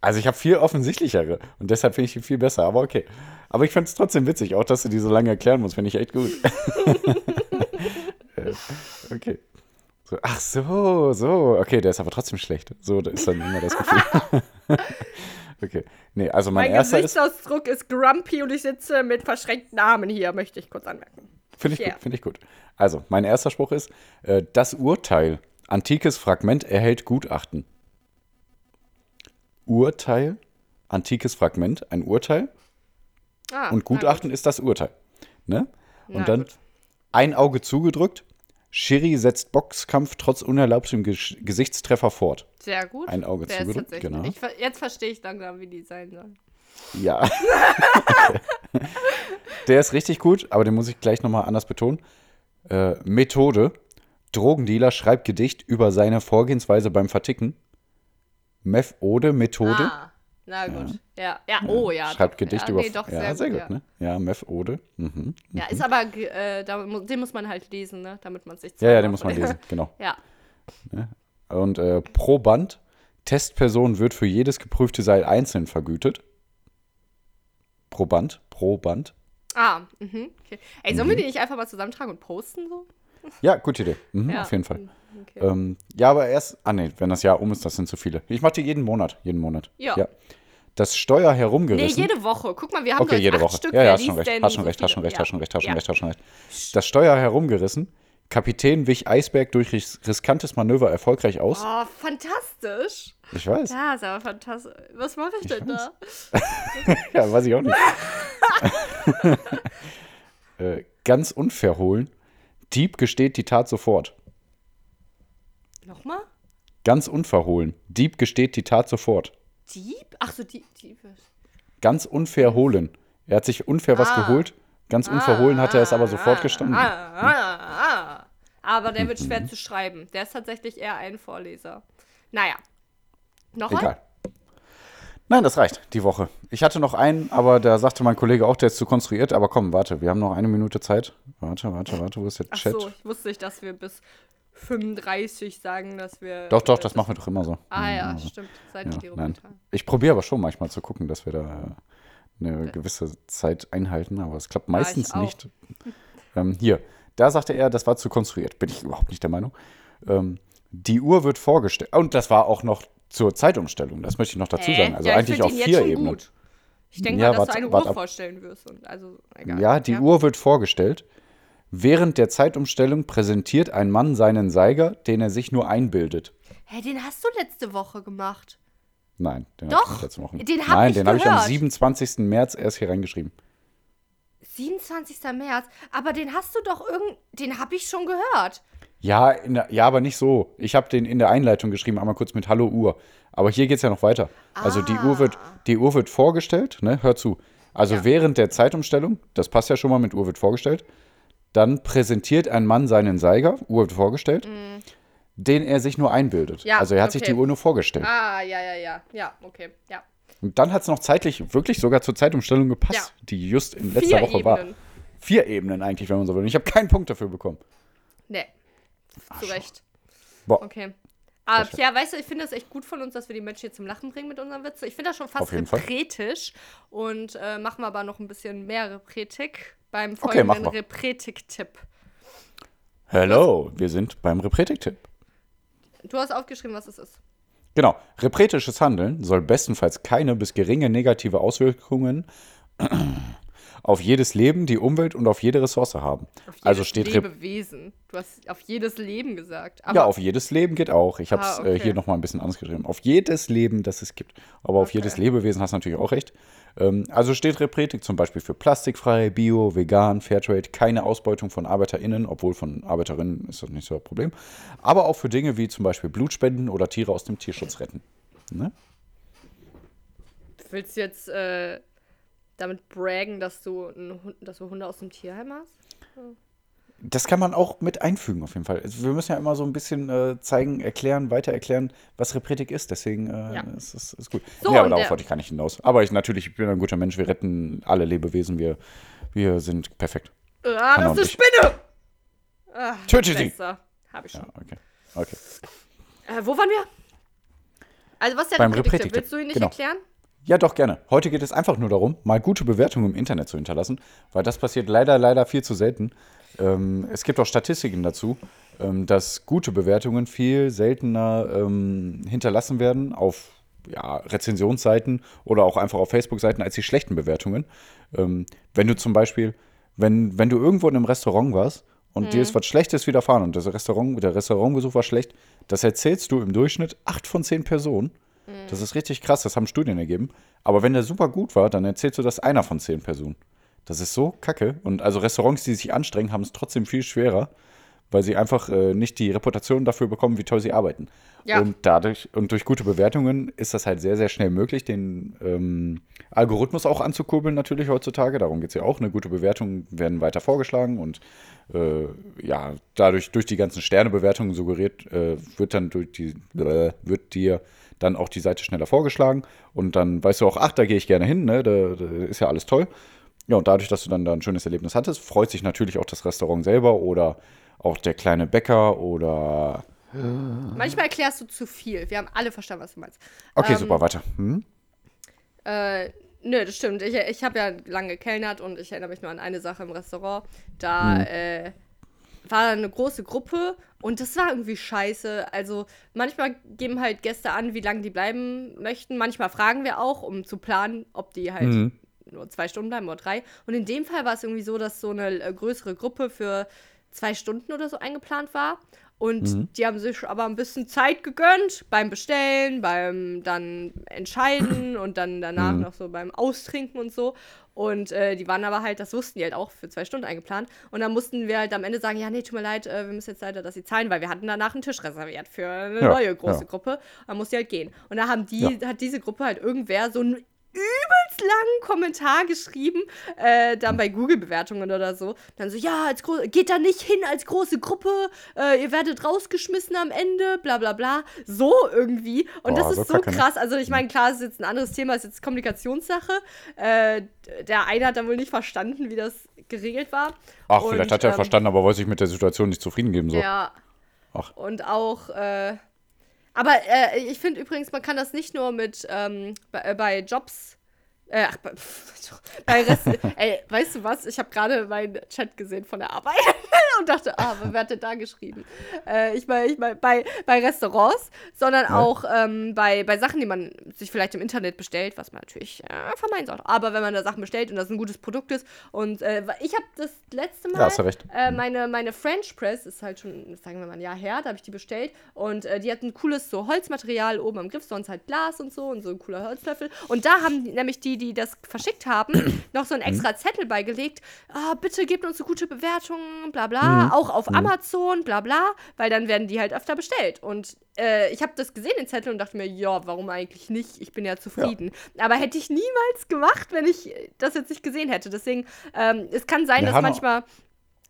also ich habe viel offensichtlichere und deshalb finde ich die viel besser, aber okay. Aber ich finde es trotzdem witzig, auch dass du die so lange erklären musst, finde ich echt gut. Okay. So, ach so, so. Okay, der ist aber trotzdem schlecht. So, da ist dann immer das Gefühl. okay. Nee, also mein, Mein erster ist. Gesichtsausdruck ist grumpy und ich sitze mit verschränkten Armen hier, möchte ich kurz anmerken. Finde ich Ja. gut, finde ich gut. Also, mein erster Spruch ist, äh, das Urteil, antikes Fragment erhält Gutachten. Urteil, antikes Fragment, ein Urteil Ah, und Gutachten ist das Urteil. Ne? Und Na dann gut. ein Auge zugedrückt, Schiri setzt Boxkampf trotz unerlaubtem Ges Gesichtstreffer fort. gut. Sehr gut. Ein Auge Der zugedrückt, genau. Ich, jetzt verstehe ich langsam, wie die sein sollen. Ja. Der ist richtig gut, aber den muss ich gleich nochmal anders betonen. Äh, Methode. Drogendealer schreibt Gedicht über seine Vorgehensweise beim Verticken. Methode, Methode. Ah, na gut. Ja, ja, oh ja. schreibt doch. Gedicht ja, über. Nee, doch, ja, sehr, sehr gut, gut, ja. ne? Ja, Methode. Mhm. Ja, ist aber, äh, da, den muss man halt lesen, ne? Damit man sich Ja, ja, den muss man lesen, genau. Ja. Und äh, Proband. Testperson wird für jedes geprüfte Seil einzeln vergütet. Proband, Proband. Ah, mhm. Okay. Ey, sollen wir die nicht einfach mal zusammentragen und posten so? Ja, gute Idee. Mhm, Ja. Auf jeden Fall. Okay. Ähm, ja, aber erst, ah nee, wenn das Jahr um ist, das sind zu viele. Ich mache die jeden Monat, jeden Monat. Ja. Das Steuer Nee, herumgerissen. jede Woche. Guck mal, wir haben okay, jede Woche. Stück. ja, ja, hast schon recht, hast schon recht, hast schon recht, hast schon recht, hast schon Ja. recht, hast schon recht. Das Steuer herumgerissen. Kapitän wich Eisberg durch ris riskantes Manöver erfolgreich aus. Oh, fantastisch. Ich weiß. Ja, ist aber fantastisch. Was mache ich denn da? Ja, weiß ich auch nicht. äh, ganz unverhohlen. Dieb gesteht die Tat sofort. Nochmal? Ganz unverhohlen. Dieb gesteht die Tat sofort. Dieb? Ach so, Dieb. Dieb. Ganz unverhohlen. Er hat sich unfair was Ah. geholt. Ganz unverhohlen hat er es aber sofort gestanden. Ah, ah, ah. Aber der wird schwer zu schreiben. Der ist tatsächlich eher ein Vorleser. Naja. Noch ein? Egal. Nein, das reicht, die Woche. Ich hatte noch einen, aber da sagte mein Kollege auch, der ist zu konstruiert. Aber komm, warte, wir haben noch eine Minute Zeit. Warte, warte, warte, wo ist der Ach Chat? so, ich wusste nicht, dass wir bis 35 sagen, dass wir. Doch, doch, äh, das machen wir doch immer so. Ah ja, Also, stimmt. Seit ja. Roboter. Ich probiere aber schon manchmal zu gucken, dass wir da äh, eine gewisse Zeit einhalten, aber es klappt meistens nicht. Ähm, hier, da sagte er, das war zu konstruiert. Bin ich überhaupt nicht der Meinung. Ähm, die Uhr wird vorgestellt. Und das war auch noch zur Zeitumstellung, das möchte ich noch dazu Hä? sagen. Also Ja, ich eigentlich auf vier Ebenen. gut. Ich denke Ja, mal, dass wart- du eine Uhr ab. vorstellen wirst. Und also, egal. Ja, die Uhr wird vorgestellt. Während der Zeitumstellung präsentiert ein Mann seinen Seiger, den er sich nur einbildet. Hä, den hast du letzte Woche gemacht. Nein, den Doch, hab ich nicht letzte Woche. den Nein, den habe ich am gehört. 27. März erst hier reingeschrieben. 27. März. Aber den hast du doch irgend. Den habe ich schon gehört. Ja, der, ja, aber nicht so. Ich habe den in der Einleitung geschrieben, einmal kurz mit Hallo Uhr. Aber hier geht es ja noch weiter. Also die Uhr wird, die Uhr wird vorgestellt, ne? Hör zu. Also Ja. während der Zeitumstellung, das passt ja schon mal mit Uhr wird vorgestellt, dann präsentiert ein Mann seinen Seiger, Uhr wird vorgestellt. Den er sich nur einbildet. Ja, also er hat sich okay. die Uhr nur vorgestellt. Ah, ja, ja, ja. Ja, okay. Ja. Und dann hat es noch zeitlich wirklich sogar zur Zeitumstellung gepasst, Ja. die just in letzter Vier Woche war. Ebenen. Vier Ebenen eigentlich, wenn man so will. Und ich habe keinen Punkt dafür bekommen. Nee. Zu Recht. Boah, Okay. Aber. Pierre, weißt du, ich finde das echt gut von uns, dass wir die Menschen hier zum Lachen bringen mit unseren Witzen. Ich finde das schon fast repretisch. Und äh, machen wir aber noch ein bisschen mehr Repretik beim Okay, folgenden mal. Repretik-Tipp. hello, wir sind beim Repretik-Tipp. Du hast aufgeschrieben, was es ist. Genau, repretisches Handeln soll bestenfalls keine bis geringe negative Auswirkungen auf jedes Leben, die Umwelt und auf jede Ressource haben. Auf jedes Also steht Lebewesen. Du hast auf jedes Leben gesagt. Ja, auf jedes Leben geht auch. Ich habe es Ah, äh, okay. hier nochmal ein bisschen anders geschrieben. Auf jedes Leben, das es gibt. Aber auf Okay. jedes Lebewesen hast du natürlich auch recht. Ähm, also steht Repretik zum Beispiel für plastikfrei, bio, vegan, Fairtrade, keine Ausbeutung von ArbeiterInnen, obwohl von ArbeiterInnen ist das nicht so ein Problem. Aber auch für Dinge wie zum Beispiel Blutspenden oder Tiere aus dem Tierschutz retten. Ne? willst du jetzt äh, damit braggen, dass du, Hund, dass du Hunde aus dem Tierheim hast? Das kann man auch mit einfügen, auf jeden Fall. Also wir müssen ja immer so ein bisschen äh, zeigen, erklären, weiter erklären, was Repretik ist. Deswegen äh, Ja. ist es ist gut. So, nee, aber darauf wollte ich gar nicht hinaus. Aber ich natürlich, ich bin ein guter Mensch. Wir retten alle Lebewesen. Wir, wir sind perfekt. Ah, das und ist eine Spinne! Ah, Töte sie! Hab ich schon. Ja, okay. okay. Äh, wo waren wir? Also, was ist der Beim? Repretik-Tipp, Willst du ihn nicht genau. erklären? Ja, doch, gerne. Heute geht es einfach nur darum, mal gute Bewertungen im Internet zu hinterlassen, weil das passiert leider, leider viel zu selten. Ähm, es gibt auch Statistiken dazu, ähm, dass gute Bewertungen viel seltener ähm, hinterlassen werden auf ja, Rezensionsseiten oder auch einfach auf Facebook-Seiten als die schlechten Bewertungen. Ähm, wenn du zum Beispiel, wenn, wenn du irgendwo in einem Restaurant warst und dir ist was Schlechtes widerfahren und das Restaurant, der Restaurantbesuch war schlecht, das erzählst du im Durchschnitt acht von zehn Personen. Das ist richtig krass, das haben Studien ergeben. Aber wenn der super gut war, dann erzählst du das einer von zehn Personen. Das ist so kacke. Und also Restaurants, die sich anstrengen, haben es trotzdem viel schwerer, weil sie einfach äh, nicht die Reputation dafür bekommen, wie toll sie arbeiten. Ja. Und dadurch und durch gute Bewertungen ist das halt sehr, sehr schnell möglich, den ähm, Algorithmus auch anzukurbeln, natürlich heutzutage. Darum geht es ja auch. Eine gute Bewertung werden weiter vorgeschlagen und äh, ja, dadurch durch die ganzen Sternebewertungen suggeriert, äh, wird dann durch die wird dir dann auch die Seite schneller vorgeschlagen und dann weißt du auch, ach, da gehe ich gerne hin, ne? Da, da ist ja alles toll. Ja, und dadurch, dass du dann da ein schönes Erlebnis hattest, freut sich natürlich auch das Restaurant selber oder auch der kleine Bäcker oder. Manchmal erklärst du zu viel. Wir haben alle verstanden, was du meinst. Okay, Ähm, super, weiter. Hm? Äh, nö, das stimmt. Ich, ich habe ja lange gekellnert und ich erinnere mich nur an eine Sache im Restaurant. Da äh, war eine große Gruppe und das war irgendwie scheiße. Also manchmal geben halt Gäste an, wie lange die bleiben möchten. Manchmal fragen wir auch, um zu planen, ob die halt Mhm. nur zwei Stunden bleiben oder drei. Und in dem Fall war es irgendwie so, dass so eine äh, größere Gruppe für zwei Stunden oder so eingeplant war. Und die haben sich aber ein bisschen Zeit gegönnt beim Bestellen, beim dann Entscheiden und dann danach noch so beim Austrinken und so. Und äh, die waren aber halt, das wussten die halt auch für zwei Stunden eingeplant. Und dann mussten wir halt am Ende sagen, ja, nee, tut mir leid, äh, wir müssen jetzt leider, dass sie zahlen, weil wir hatten danach einen Tisch reserviert für eine Ja, neue große ja. Gruppe. Dann musste die halt gehen. Und da haben die, hat diese Gruppe halt irgendwer so einen übelst langen Kommentar geschrieben, äh, dann bei Google-Bewertungen oder so. Dann so, ja, als geht da nicht hin als große Gruppe, äh, ihr werdet rausgeschmissen am Ende, bla bla bla. So irgendwie. Und Boah, das ist so so ne? krass. Also ich meine, klar, es ist jetzt ein anderes Thema, es ist jetzt Kommunikationssache. Äh, der eine hat dann wohl nicht verstanden, wie das geregelt war. Ach, Und, vielleicht hat er ähm, verstanden, aber wollte sich mit der Situation nicht zufrieden geben. So. Ja. Ach. Und auch, äh, aber äh, ich finde übrigens, man kann das nicht nur mit ähm, bei, äh, bei Jobs. Äh, ach, bei, bei Rest, ey, weißt du was? Ich habe gerade meinen Chat gesehen von der Arbeit und dachte, ah, wer hat denn da geschrieben? Äh, ich meine, ich mein, bei, bei Restaurants, sondern Ja. auch ähm, bei, bei Sachen, die man sich vielleicht im Internet bestellt, was man natürlich äh, vermeiden sollte. Aber wenn man da Sachen bestellt und das ein gutes Produkt ist und äh, ich habe das letzte Mal Ja, hast du recht. äh, meine, meine French Press ist halt schon, sagen wir mal, ein Jahr her, da habe ich die bestellt. Und äh, die hat ein cooles so Holzmaterial oben am Griff, sonst halt Glas und so und so ein cooler Holzlöffel. Und da haben nämlich die, die das verschickt haben, noch so einen extra Zettel beigelegt. Ah, bitte gebt uns so gute Bewertungen, bla bla. Auch auf Amazon, bla bla. Weil dann werden die halt öfter bestellt. Und äh, ich habe das gesehen, den Zettel, und dachte mir, ja, warum eigentlich nicht? Ich bin ja zufrieden. Aber hätte ich niemals gemacht, wenn ich das jetzt nicht gesehen hätte. Deswegen, ähm, es kann sein, Wir dass manchmal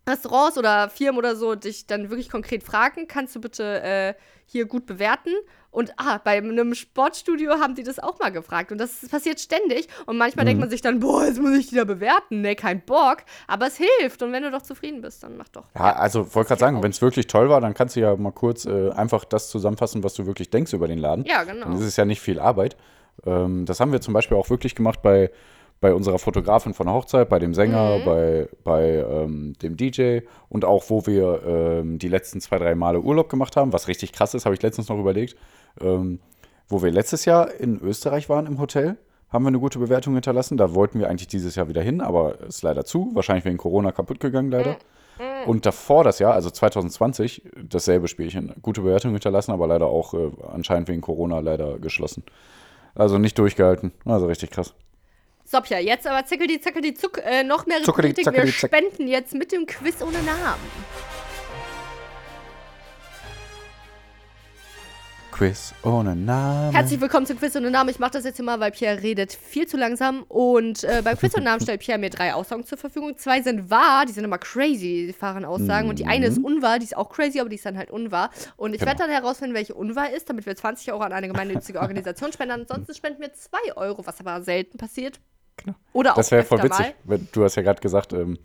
Restaurants oder Firmen oder so dich dann wirklich konkret fragen, kannst du bitte äh, hier gut bewerten? Und ah, bei einem Sportstudio haben die das auch mal gefragt. Und das passiert ständig. Und manchmal Mhm. denkt man sich dann, boah, jetzt muss ich die da bewerten. Nee, kein Bock. Aber es hilft. Und wenn du doch zufrieden bist, dann mach doch. Ja, also wollte gerade sagen, wenn es wirklich toll war, dann kannst du ja mal kurz äh, einfach das zusammenfassen, was du wirklich denkst über den Laden. Ja, genau. Dann ist es ja nicht viel Arbeit. Ähm, das haben wir zum Beispiel auch wirklich gemacht bei, bei unserer Fotografin von der Hochzeit, bei dem Sänger, bei, bei ähm, dem DJ und auch, wo wir ähm, die letzten zwei, drei Male Urlaub gemacht haben, was richtig krass ist, habe ich letztens noch überlegt. Ähm, wo wir letztes Jahr in Österreich waren im Hotel, haben wir eine gute Bewertung hinterlassen. Da wollten wir eigentlich dieses Jahr wieder hin, aber ist leider zu. Wahrscheinlich wegen Corona kaputt gegangen, leider. Und davor das Jahr, also 2020, dasselbe Spielchen. Gute Bewertung hinterlassen, aber leider auch äh, anscheinend wegen Corona leider geschlossen. Also nicht durchgehalten. Also richtig krass. Sopja, jetzt aber zickel zackel die Zuck, äh, noch mehr Politik. Wir spenden jetzt mit dem Quiz ohne Namen. Quiz ohne Namen. Herzlich willkommen zum Quiz ohne Namen. Ich mache das jetzt hier mal, weil Pierre redet viel zu langsam. Und äh, beim Quiz ohne Namen stellt Pierre mir drei Aussagen zur Verfügung. Zwei sind wahr, die sind immer crazy, die fahren Aussagen. Und die eine ist unwahr, die ist auch crazy, aber die ist dann halt unwahr. Und ich Genau. werde dann herausfinden, welche unwahr ist, damit wir 20 Euro an eine gemeinnützige Organisation spenden. Ansonsten spenden wir 2 Euro, was aber selten passiert. Oder auch Das wäre voll witzig. mal. Du hast ja gerade gesagt, ähm,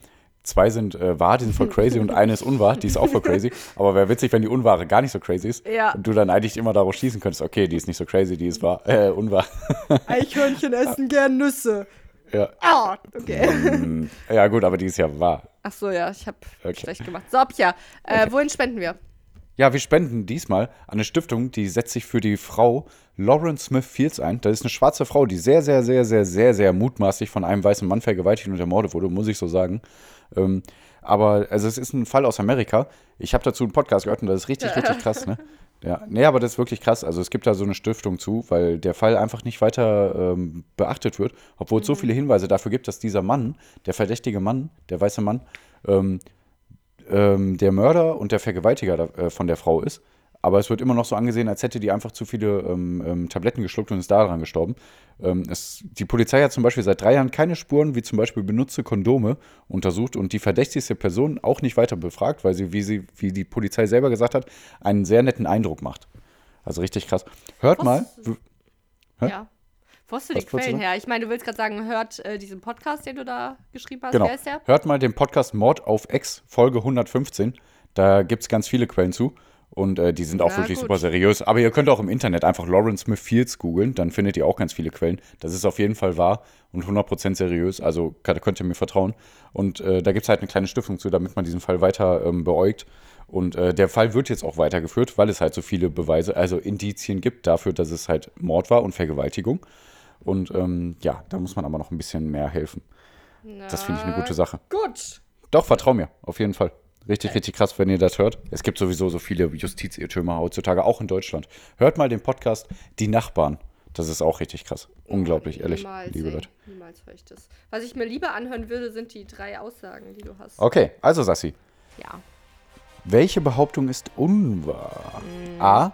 zwei sind äh, wahr, die sind voll crazy und eine ist unwahr, die ist auch voll crazy. Aber wäre witzig, wenn die unwahre gar nicht so crazy ist. Ja. Und du dann eigentlich immer darauf schließen könntest, okay, die ist nicht so crazy, die ist wahr, äh, unwahr. Eichhörnchen essen gern Nüsse. ja. Ah, okay. Mm, ja, gut, aber die ist ja wahr. Ach so, ja, ich habe Okay. schlecht gemacht. Sopja, äh, wohin spenden wir? Ja, wir spenden diesmal an eine Stiftung, die setzt sich für die Frau Lauren Smith Fields ein. Das ist eine schwarze Frau, die sehr, sehr, sehr, sehr, sehr, sehr mutmaßlich von einem weißen Mann vergewaltigt und ermordet wurde, muss ich so sagen. Ähm, aber also es ist ein Fall aus Amerika. Ich habe dazu einen Podcast gehört und das ist richtig, richtig krass, ne? Ja, nee, aber das ist wirklich krass. Also es gibt da so eine Stiftung zu, weil der Fall einfach nicht weiter ähm, beachtet wird, obwohl es so viele Hinweise dafür gibt, dass dieser Mann, der verdächtige Mann, der weiße Mann, ähm, ähm, der Mörder und der Vergewaltiger da, äh, von der Frau ist. Aber es wird immer noch so angesehen, als hätte die einfach zu viele ähm, ähm, Tabletten geschluckt und ist daran gestorben. Ähm, es, die Polizei hat zum Beispiel seit drei Jahren keine Spuren, wie zum Beispiel benutzte Kondome, untersucht und die verdächtigste Person auch nicht weiter befragt, weil sie, wie, sie, wie die Polizei selber gesagt hat, einen sehr netten Eindruck macht. Also richtig krass. Hört Was- mal. Hä? Ja. Wo hast du die Quellen her? Ich meine, du willst gerade sagen, hört äh, diesen Podcast, den du da geschrieben hast. Genau. Wer ist der? Hört mal den Podcast Mord auf Ex, Folge 115. Da gibt es ganz viele Quellen zu. Und äh, die sind auch Na wirklich gut. super seriös. Aber ihr könnt auch im Internet einfach Lawrence Smith Fields googeln, dann findet ihr auch ganz viele Quellen. Das ist auf jeden Fall wahr und 100% seriös. Also kann- könnt ihr mir vertrauen. Und äh, da gibt es halt eine kleine Stiftung zu, damit man diesen Fall weiter ähm, beäugt. Und äh, der Fall wird jetzt auch weitergeführt, weil es halt so viele Beweise, also Indizien gibt dafür, dass es halt Mord war und Vergewaltigung. Und ähm, ja, da muss man aber noch ein bisschen mehr helfen. Das finde ich eine gute Sache. Gut. Doch, vertrau mir, auf jeden Fall. Richtig, richtig krass, wenn ihr das hört. Es gibt sowieso so viele Justizirrtümer heutzutage, auch in Deutschland. Hört mal den Podcast Die Nachbarn. Das ist auch richtig krass. Unglaublich, ehrlich, Niemals, liebe. Leute. Niemals höre ich das. Was ich mir lieber anhören würde, sind die drei Aussagen, die du hast. Okay, also Sassi, Ja. welche Behauptung ist unwahr? A.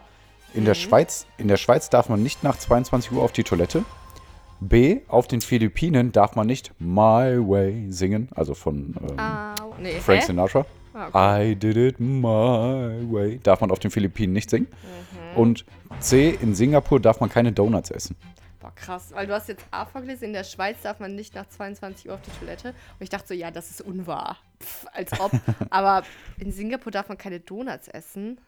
In der, Schweiz, in der Schweiz darf man nicht nach 22 Uhr auf die Toilette. B. Auf den Philippinen darf man nicht My Way singen, also von ähm, Au. Nee, Frank? Sinatra. Ah, I did it my way. Darf man auf den Philippinen nicht singen. Mhm. Und C, in Singapur darf man keine Donuts essen. Boah, krass. Weil du hast jetzt A vorgelesen, in der Schweiz darf man nicht nach 22 Uhr auf die Toilette. Und ich dachte so, ja, das ist unwahr. Pff, als ob. Aber in Singapur darf man keine Donuts essen.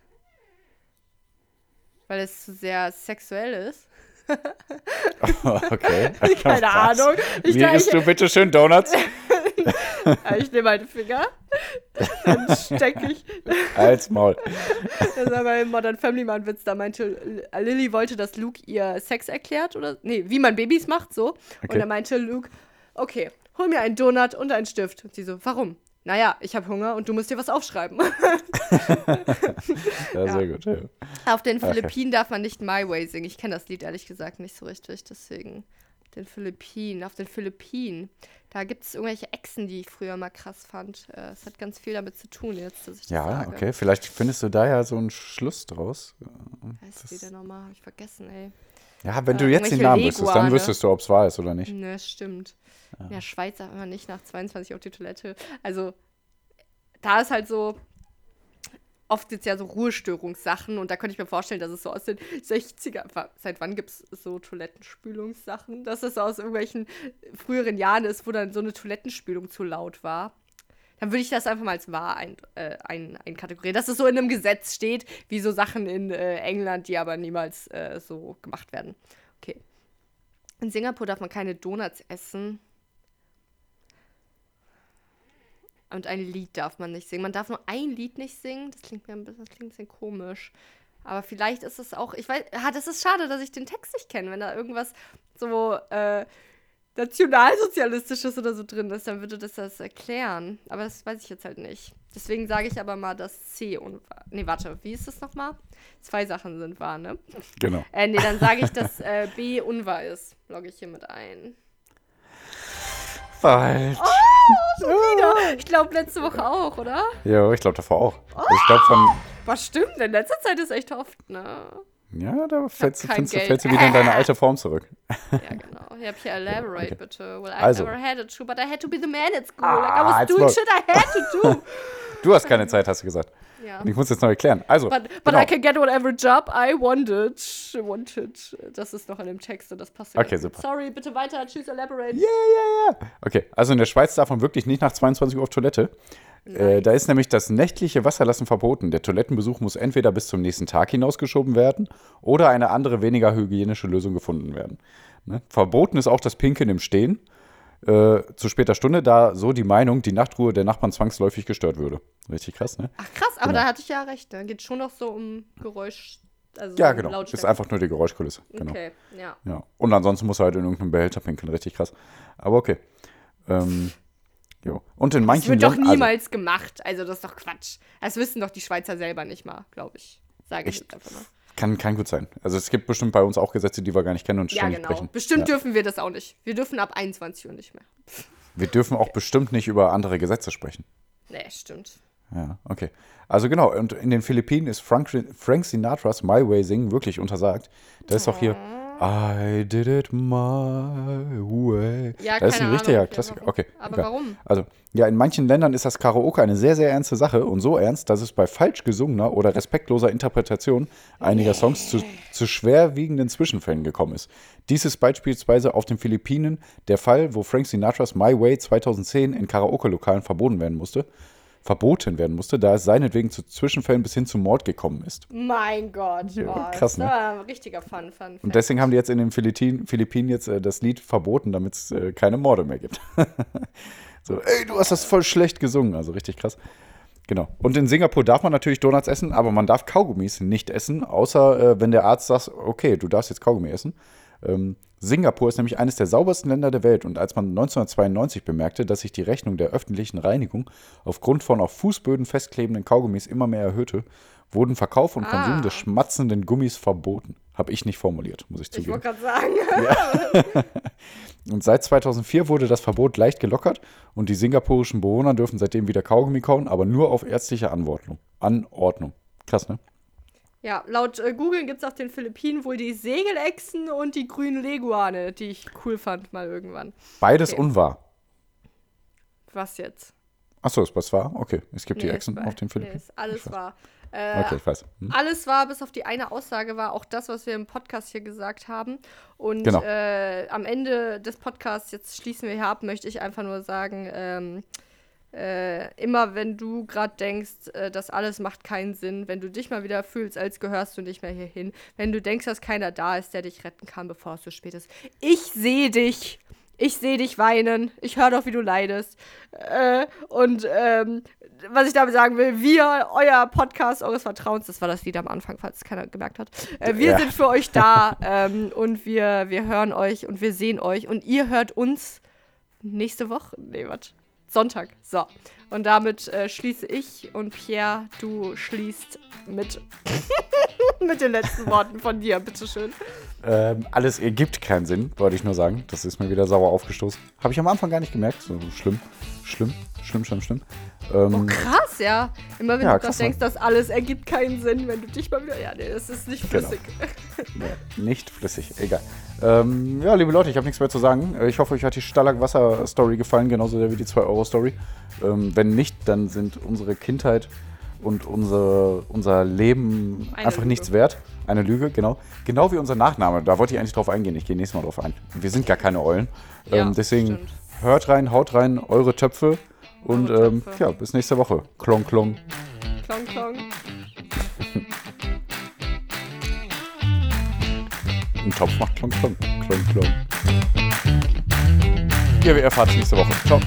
Weil es zu sehr sexuell ist. Okay. Keine Was? Ahnung. Ich, Wie isst du bitte schön Donuts? ich nehme meinen Finger, dann stecke ich. Als Maul. Das war bei Modern Family mal ein Witz. Da meinte Lilly wollte, dass Luke ihr Sex erklärt oder nee, wie man Babys macht so. Und Okay. dann meinte Luke, okay, hol mir einen Donut und einen Stift. Und sie so, warum? Naja, ich habe Hunger und du musst dir was aufschreiben. Ja, sehr gut. Ja. Auf den ja. Philippinen darf man nicht My Way singen. Ich kenne das Lied ehrlich gesagt nicht so richtig, deswegen. Den Philippinen, auf den Philippinen. Da gibt es irgendwelche Echsen, die ich früher mal krass fand. Äh, Es hat ganz viel damit zu tun jetzt, dass ich das Ja, okay. Vielleicht findest du da ja so einen Schluss draus. Heißt die denn nochmal? Hab ich vergessen, ey. Ja, wenn Äh, du jetzt den Namen wüsstest, dann wüsstest du, ob es wahr ist oder nicht. Ne, stimmt. In der Schweiz darf man nicht nach 22 auf die Toilette. Also, da ist halt so, oft jetzt ja so Ruhestörungssachen und da könnte ich mir vorstellen, dass es so aus den 60er, seit wann gibt es so Toilettenspülungssachen, dass es so aus irgendwelchen früheren Jahren ist, wo dann so eine Toilettenspülung zu laut war. Dann würde ich das einfach mal als wahr ein, äh, ein, einkategorieren. Dass es so in einem Gesetz steht, wie so Sachen in äh, England, die aber niemals äh, so gemacht werden. Okay. In Singapur darf man keine Donuts essen. Und ein Lied darf man nicht singen. Man darf nur ein Lied nicht singen. Das klingt mir ein bisschen, das klingt ein bisschen komisch. Aber vielleicht ist es auch, ich weiß, ah, das ist schade, dass ich den Text nicht kenne. Wenn da irgendwas so äh, nationalsozialistisches oder so drin ist, dann würde das das erklären. Aber das weiß ich jetzt halt nicht. Deswegen sage ich aber mal, dass C unwahr. Nee, warte, wie ist das nochmal? Zwei Sachen sind wahr, ne? Genau. Äh, nee, dann sage ich, dass äh, B unwahr ist. Logge ich hier mit ein. Falsch. Oh, schon wieder. Ich glaube, letzte Woche auch, oder? Ja, ich glaube davor auch. Also ich glaube von. Was stimmt? In letzter Zeit ist echt oft, ne? Ja, da fällst, Geld. fällst du wieder in deine alte Form zurück. Ja, genau. Ich habe hier elaborate, Okay. bitte. Well, I Also. never had it to, but I had to be the man at school. Ah, like, I was jetzt doing shit I had to do. Du hast keine Zeit, hast du gesagt. ja. Und ich muss jetzt noch erklären. Also, But, but genau. I can get whatever job I wanted. wanted. Das ist noch in dem Text und das passt Okay, gut. super. Sorry, bitte weiter. Tschüss, elaborate. Ja, ja, ja. Okay, also in der Schweiz darf man wirklich nicht nach 22 Uhr auf Toilette. Äh, da ist nämlich das nächtliche Wasserlassen verboten. Der Toilettenbesuch muss entweder bis zum nächsten Tag hinausgeschoben werden oder eine andere, weniger hygienische Lösung gefunden werden. Ne? Verboten ist auch das Pinkeln im Stehen äh, zu später Stunde, da so die Meinung, die Nachtruhe der Nachbarn zwangsläufig gestört würde. Richtig krass, ne? Ach krass, aber Genau. da hatte ich ja recht. Da geht schon noch so um Geräusch. Also Ja, genau. Lautstärke. Ist einfach nur die Geräuschkulisse. Genau. Okay, ja. Ja. Und ansonsten muss er halt in irgendeinem Behälter pinkeln. Richtig krass. Aber okay. Ähm, jo. Und in Das manchen wird doch Ländern- also- niemals gemacht. Also das ist doch Quatsch. Das wissen doch die Schweizer selber nicht mal, glaube ich. Sage ich jetzt einfach mal. Kann, kann gut sein. Also es gibt bestimmt bei uns auch Gesetze, die wir gar nicht kennen und Ja, ständig genau. brechen. Bestimmt ja. dürfen wir das auch nicht. Wir dürfen ab 21 Uhr nicht mehr. Wir dürfen auch bestimmt nicht über andere Gesetze sprechen. Nee, stimmt. Ja, okay. Also genau, und in den Philippinen ist Frank, Frank Sinatras My Way Singen wirklich untersagt. Da ist doch hier I did it my way. Ja, das ist ein richtiger Ahnung. Ja, Klassiker. warum? Okay. Aber egal. warum? Also, ja, in manchen Ländern ist das Karaoke eine sehr, sehr ernste Sache und so ernst, dass es bei falsch gesungener oder respektloser Interpretation einiger Songs zu, zu schwerwiegenden Zwischenfällen gekommen ist. Dies ist beispielsweise auf den Philippinen der Fall, wo Frank Sinatras My Way 2010 in Karaoke-Lokalen verboten werden musste. Verboten werden musste, da es seinetwegen zu Zwischenfällen bis hin zum Mord gekommen ist. Mein Gott. Ja, oh, krass, ne? war ein richtiger Fun, Fun. Und deswegen haben die jetzt in den Philippinen, Philippinen jetzt äh, das Lied verboten, damit es äh, keine Morde mehr gibt. so, ey, du hast das voll schlecht gesungen, also richtig krass. Genau. Und in Singapur darf man natürlich Donuts essen, aber man darf Kaugummis nicht essen, außer äh, wenn der Arzt sagt, okay, du darfst jetzt Kaugummi essen. Ähm, Singapur ist nämlich eines der saubersten Länder der Welt und als man 1992 bemerkte, dass sich die Rechnung der öffentlichen Reinigung aufgrund von auf Fußböden festklebenden Kaugummis immer mehr erhöhte, wurden Verkauf und Konsum Ah. des schmatzenden Gummis verboten. Habe ich nicht formuliert, muss ich Ich zugeben. wollte gerade sagen. Und seit 2004 wurde das Verbot leicht gelockert und die singapurischen Bewohner dürfen seitdem wieder Kaugummi kauen, aber nur auf ärztliche Anordnung. Anordnung. Krass, ne? Ja, laut äh, Google gibt es auf den Philippinen wohl die Segelechsen und die grünen Leguane, die ich cool fand mal irgendwann. Beides Okay. unwahr. Was jetzt? Achso, ist was wahr? Okay, es gibt die Nee, Echsen ist- auf den Nee, Philippinen. ist alles wahr. Äh, Okay, ich weiß. Hm. Alles war, bis auf die eine Aussage war auch das, was wir im Podcast hier gesagt haben. Und Genau. äh, am Ende des Podcasts, jetzt schließen wir hier ab, möchte ich einfach nur sagen, ähm, äh, immer wenn du gerade denkst, äh, das alles macht keinen Sinn, wenn du dich mal wieder fühlst, als gehörst du nicht mehr hierhin, wenn du denkst, dass keiner da ist, der dich retten kann, bevor es zu spät ist. Ich sehe dich. Ich sehe dich weinen. Ich höre doch, wie du leidest. Äh, und ähm, was ich damit sagen will, wir, euer Podcast eures Vertrauens, das war das Lied am Anfang, falls es keiner gemerkt hat. Äh, wir Ja. sind für euch da ähm, und wir, wir hören euch und wir sehen euch und ihr hört uns nächste Woche. Nee, was? Sonntag. So. Und damit äh, schließe ich und Pierre, du schließt mit, mit den letzten Worten von dir. Bitteschön. Ähm, alles ergibt keinen Sinn, wollte ich nur sagen. Das ist mir wieder sauer aufgestoßen. Habe ich am Anfang gar nicht gemerkt. So schlimm, schlimm, schlimm, schlimm, schlimm. Ähm, Oh, krass, ja. Immer wenn Ja, du krass, das denkst, das alles ergibt keinen Sinn, wenn du dich mal wieder. Ja, nee, das ist nicht Genau. flüssig. Nee, nicht flüssig, egal. Ähm, ja, liebe Leute, ich habe nichts mehr zu sagen. Äh, Ich hoffe, euch hat die Stalag-Wasser-Story gefallen, genauso wie die 2-Euro-Story. Ähm, wenn nicht, dann sind unsere Kindheit und unser, unser Leben Eine einfach Lüge. nichts wert. Eine Lüge, genau. Genau wie unser Nachname. Da wollte ich eigentlich drauf eingehen. Ich gehe nächstes Mal drauf ein. Wir sind gar keine Eulen. Ja, ähm, deswegen stimmt. hört rein, haut rein, eure Töpfe. Und ähm, ja, bis nächste Woche. Klong, klong. Klong, klong. Ein Topf macht klong, klong. Klong, klong. Ja, wir erfahren es nächste Woche. Ciao.